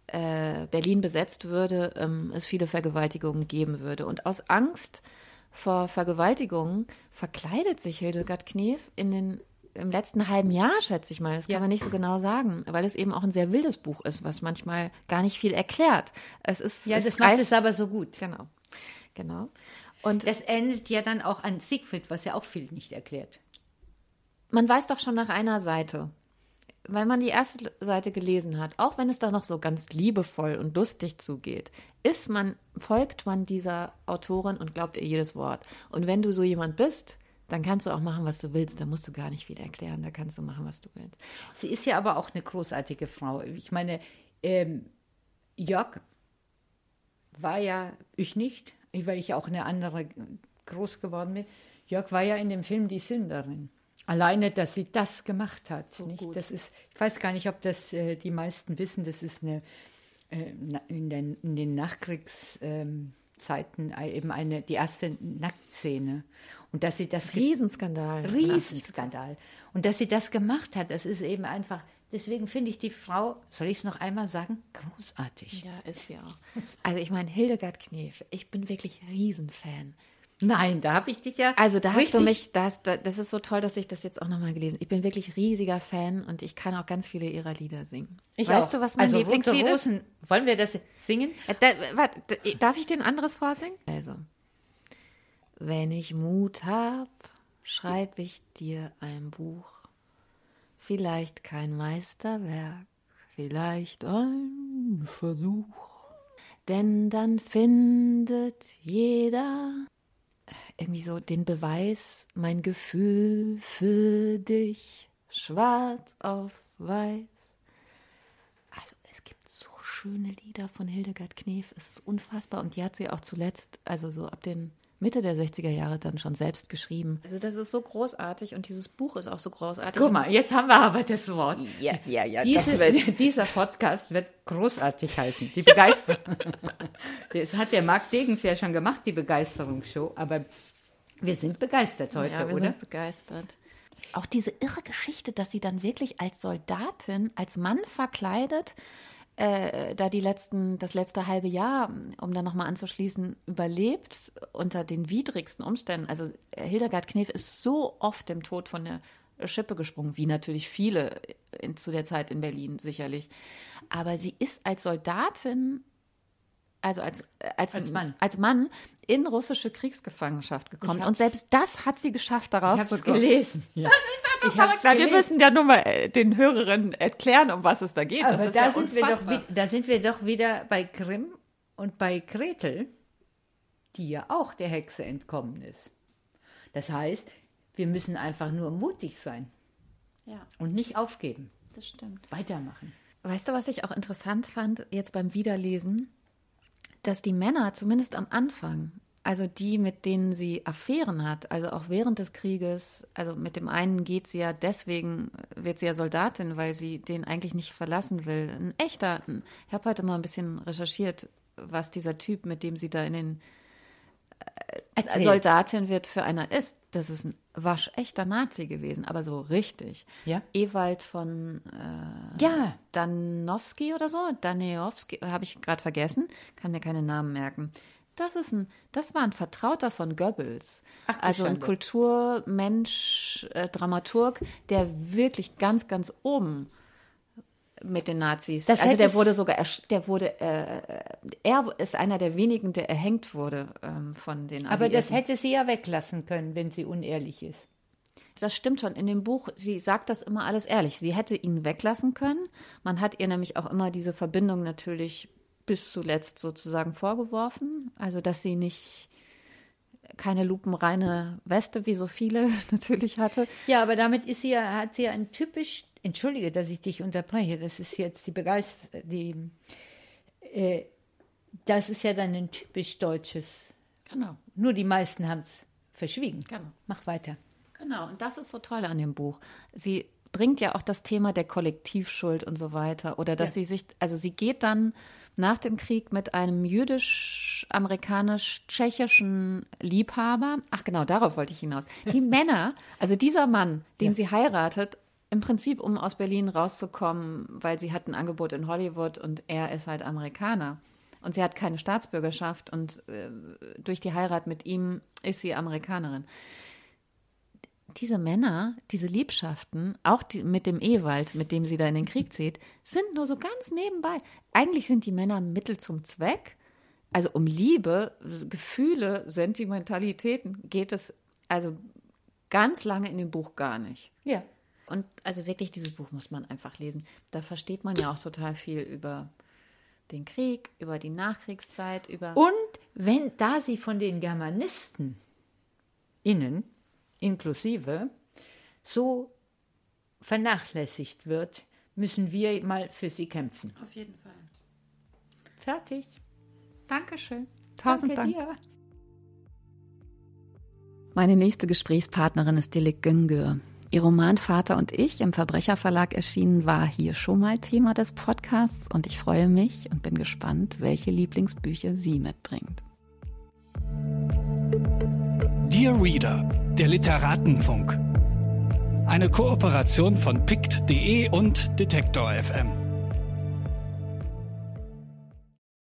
äh, Berlin besetzt würde, ähm, es viele Vergewaltigungen geben würde. Und aus Angst vor Vergewaltigungen verkleidet sich Hildegard Knef in den im letzten halben Jahr, schätze ich mal. Das kann Ja. man nicht so genau sagen, weil es eben auch ein sehr wildes Buch ist, was manchmal gar nicht viel erklärt. Es ist Ja, es das macht es aber so gut. genau, genau. Und Das endet ja dann auch an Siegfried, was ja auch viel nicht erklärt. man weiß doch schon nach einer Seite, weil man die erste Seite gelesen hat, auch wenn es da noch so ganz liebevoll und lustig zugeht, ist man, folgt man dieser Autorin und glaubt ihr jedes Wort. Und wenn du so jemand bist, dann kannst du auch machen, was du willst. Da musst du gar nicht viel erklären. Da kannst du machen, was du willst. Sie ist ja aber auch eine großartige Frau. Ich meine, ähm, Jörg war ja, ich nicht, weil ich auch eine andere groß geworden bin. Jörg war ja in dem Film Die Sünderin. Alleine, dass sie das gemacht hat. nicht? gut. Das ist, ich weiß gar nicht, ob das äh, die meisten wissen, das ist eine, äh, in, den, in den Nachkriegszeiten Zeiten eben eine, die erste Nacktszene. Und dass sie das Riesenskandal. Riesenskandal. Und dass sie das gemacht hat, das ist eben einfach, deswegen finde ich die Frau, soll ich es noch einmal sagen, großartig. Ja, ist ja auch. Also ich meine, Hildegard Knef, ich bin wirklich Riesenfan. Nein, da habe ich dich ja. Also da hast du mich, das, das, ist so toll, dass ich das jetzt auch nochmal gelesen. Ich bin wirklich riesiger Fan und ich kann auch ganz viele ihrer Lieder singen. Ich weißt auch. du, was mein also, Lieblingslied Rote ist? Wollen wir das singen? Äh, Da, warte, da, darf ich dir ein anderes vorsingen? Also, wenn ich Mut hab, schreib ich dir ein Buch. Vielleicht kein Meisterwerk, vielleicht ein Versuch. Denn dann findet jeder irgendwie so den Beweis, mein Gefühl für dich, schwarz auf weiß. Also es gibt so schöne Lieder von Hildegard Knef, es ist unfassbar und die hat sie auch zuletzt, also so ab den Mitte der 60er Jahre dann schon selbst geschrieben. Also das ist so großartig und dieses Buch ist auch so großartig. Guck mal, jetzt haben wir aber das Wort. Ja, ja, ja. Diese, dieser Podcast wird großartig heißen. Die Begeisterung. das hat der Marc Degens ja schon gemacht, die Begeisterungsshow. Aber wir sind begeistert heute, ja, wir oder? sind begeistert. Auch diese irre Geschichte, dass sie dann wirklich als Soldatin, als Mann verkleidet, äh, da die letzten, das letzte halbe Jahr, um da nochmal anzuschließen, überlebt unter den widrigsten Umständen. Also äh, Hildegard Knef ist so oft dem Tod von der Schippe gesprungen, wie natürlich viele in, zu der Zeit in Berlin sicherlich. Aber sie ist als Soldatin also als, äh, als, Als Mann. als Mann in russische Kriegsgefangenschaft gekommen. Ich Und selbst das hat sie geschafft, daraus Ich zu gelesen. Ja. Ich Verrückt, hab's weil wir gelesen. müssen ja nur mal äh, den Hörerinnen erklären, um was es da geht. Aber das ist da, ja sind wir doch, da sind wir doch wieder bei Grimm und bei Gretel, die ja auch der Hexe entkommen ist. Das heißt, wir müssen einfach nur mutig sein Ja, und nicht aufgeben. das stimmt. Weitermachen. Weißt du, was ich auch interessant fand jetzt beim Wiederlesen? Dass die Männer, zumindest am Anfang, also die, mit denen sie Affären hat, also auch während des Krieges, also mit dem einen geht sie ja deswegen, wird sie ja Soldatin, weil sie den eigentlich nicht verlassen will. Ein echter, ich habe heute mal ein bisschen recherchiert, was dieser Typ, mit dem sie da in den Erzähl. Soldatin wird für einer ist. Das ist ein waschechter Nazi gewesen, aber so richtig. Ja. Ewald von äh, Ja, Danowski oder so, Danejowski, habe ich gerade vergessen, kann mir keine Namen merken. Das ist ein, das war ein Vertrauter von Goebbels. Ach, also ein. Kulturmensch, äh, Dramaturg, der wirklich ganz, ganz oben mit den Nazis. Das also der wurde sogar, der wurde, äh, er ist einer der wenigen, der erhängt wurde ähm, von den aber das hätte sie ja weglassen können, wenn sie unehrlich ist. Das stimmt schon. In dem Buch, sie sagt das immer alles ehrlich. Sie hätte ihn weglassen können. Man hat ihr nämlich auch immer diese Verbindung natürlich bis zuletzt sozusagen vorgeworfen. Also, dass sie nicht keine lupenreine Weste, wie so viele natürlich hatte. Ja, aber damit ist sie ja, hat sie ja ein typisch, entschuldige, dass ich dich unterbreche, das ist jetzt die Begeisterung, die, äh, das ist ja dann ein typisch deutsches, Genau. nur die meisten haben es verschwiegen. Genau. Mach weiter. Genau, und das ist so toll an dem Buch. Sie bringt ja auch das Thema der Kollektivschuld und so weiter. Oder dass Ja. sie sich, also sie geht dann nach dem Krieg mit einem jüdisch-amerikanisch-tschechischen Liebhaber. Ach genau, darauf wollte ich hinaus. Die Männer, also dieser Mann, den Ja. sie heiratet, im Prinzip, um aus Berlin rauszukommen, weil sie hat ein Angebot in Hollywood und er ist halt Amerikaner. Und sie hat keine Staatsbürgerschaft und äh, durch die Heirat mit ihm ist sie Amerikanerin diese Männer, diese Liebschaften, auch die, mit dem Ewald, mit dem sie da in den Krieg zieht, sind nur so ganz nebenbei. Eigentlich sind die Männer Mittel zum Zweck. Also um Liebe, Gefühle, Sentimentalitäten geht es also ganz lange in dem Buch gar nicht. Ja. Und also wirklich, dieses Buch muss man einfach lesen. Da versteht man ja auch total viel über den Krieg, über die Nachkriegszeit, über. Und wenn, da sie von den Germanisten innen, inklusive, so vernachlässigt wird, müssen wir mal für sie kämpfen. Auf jeden Fall. Fertig. Dankeschön. Tausend Danke Dank. dir. Meine nächste Gesprächspartnerin ist Dilek Güngör. Ihr Roman Vater und ich im Verbrecherverlag erschienen war hier schon mal Thema des Podcasts und ich freue mich und bin gespannt, welche Lieblingsbücher sie mitbringt. Dear Reader, der Literatenfunk. Eine Kooperation von pict.de und Detektor FM.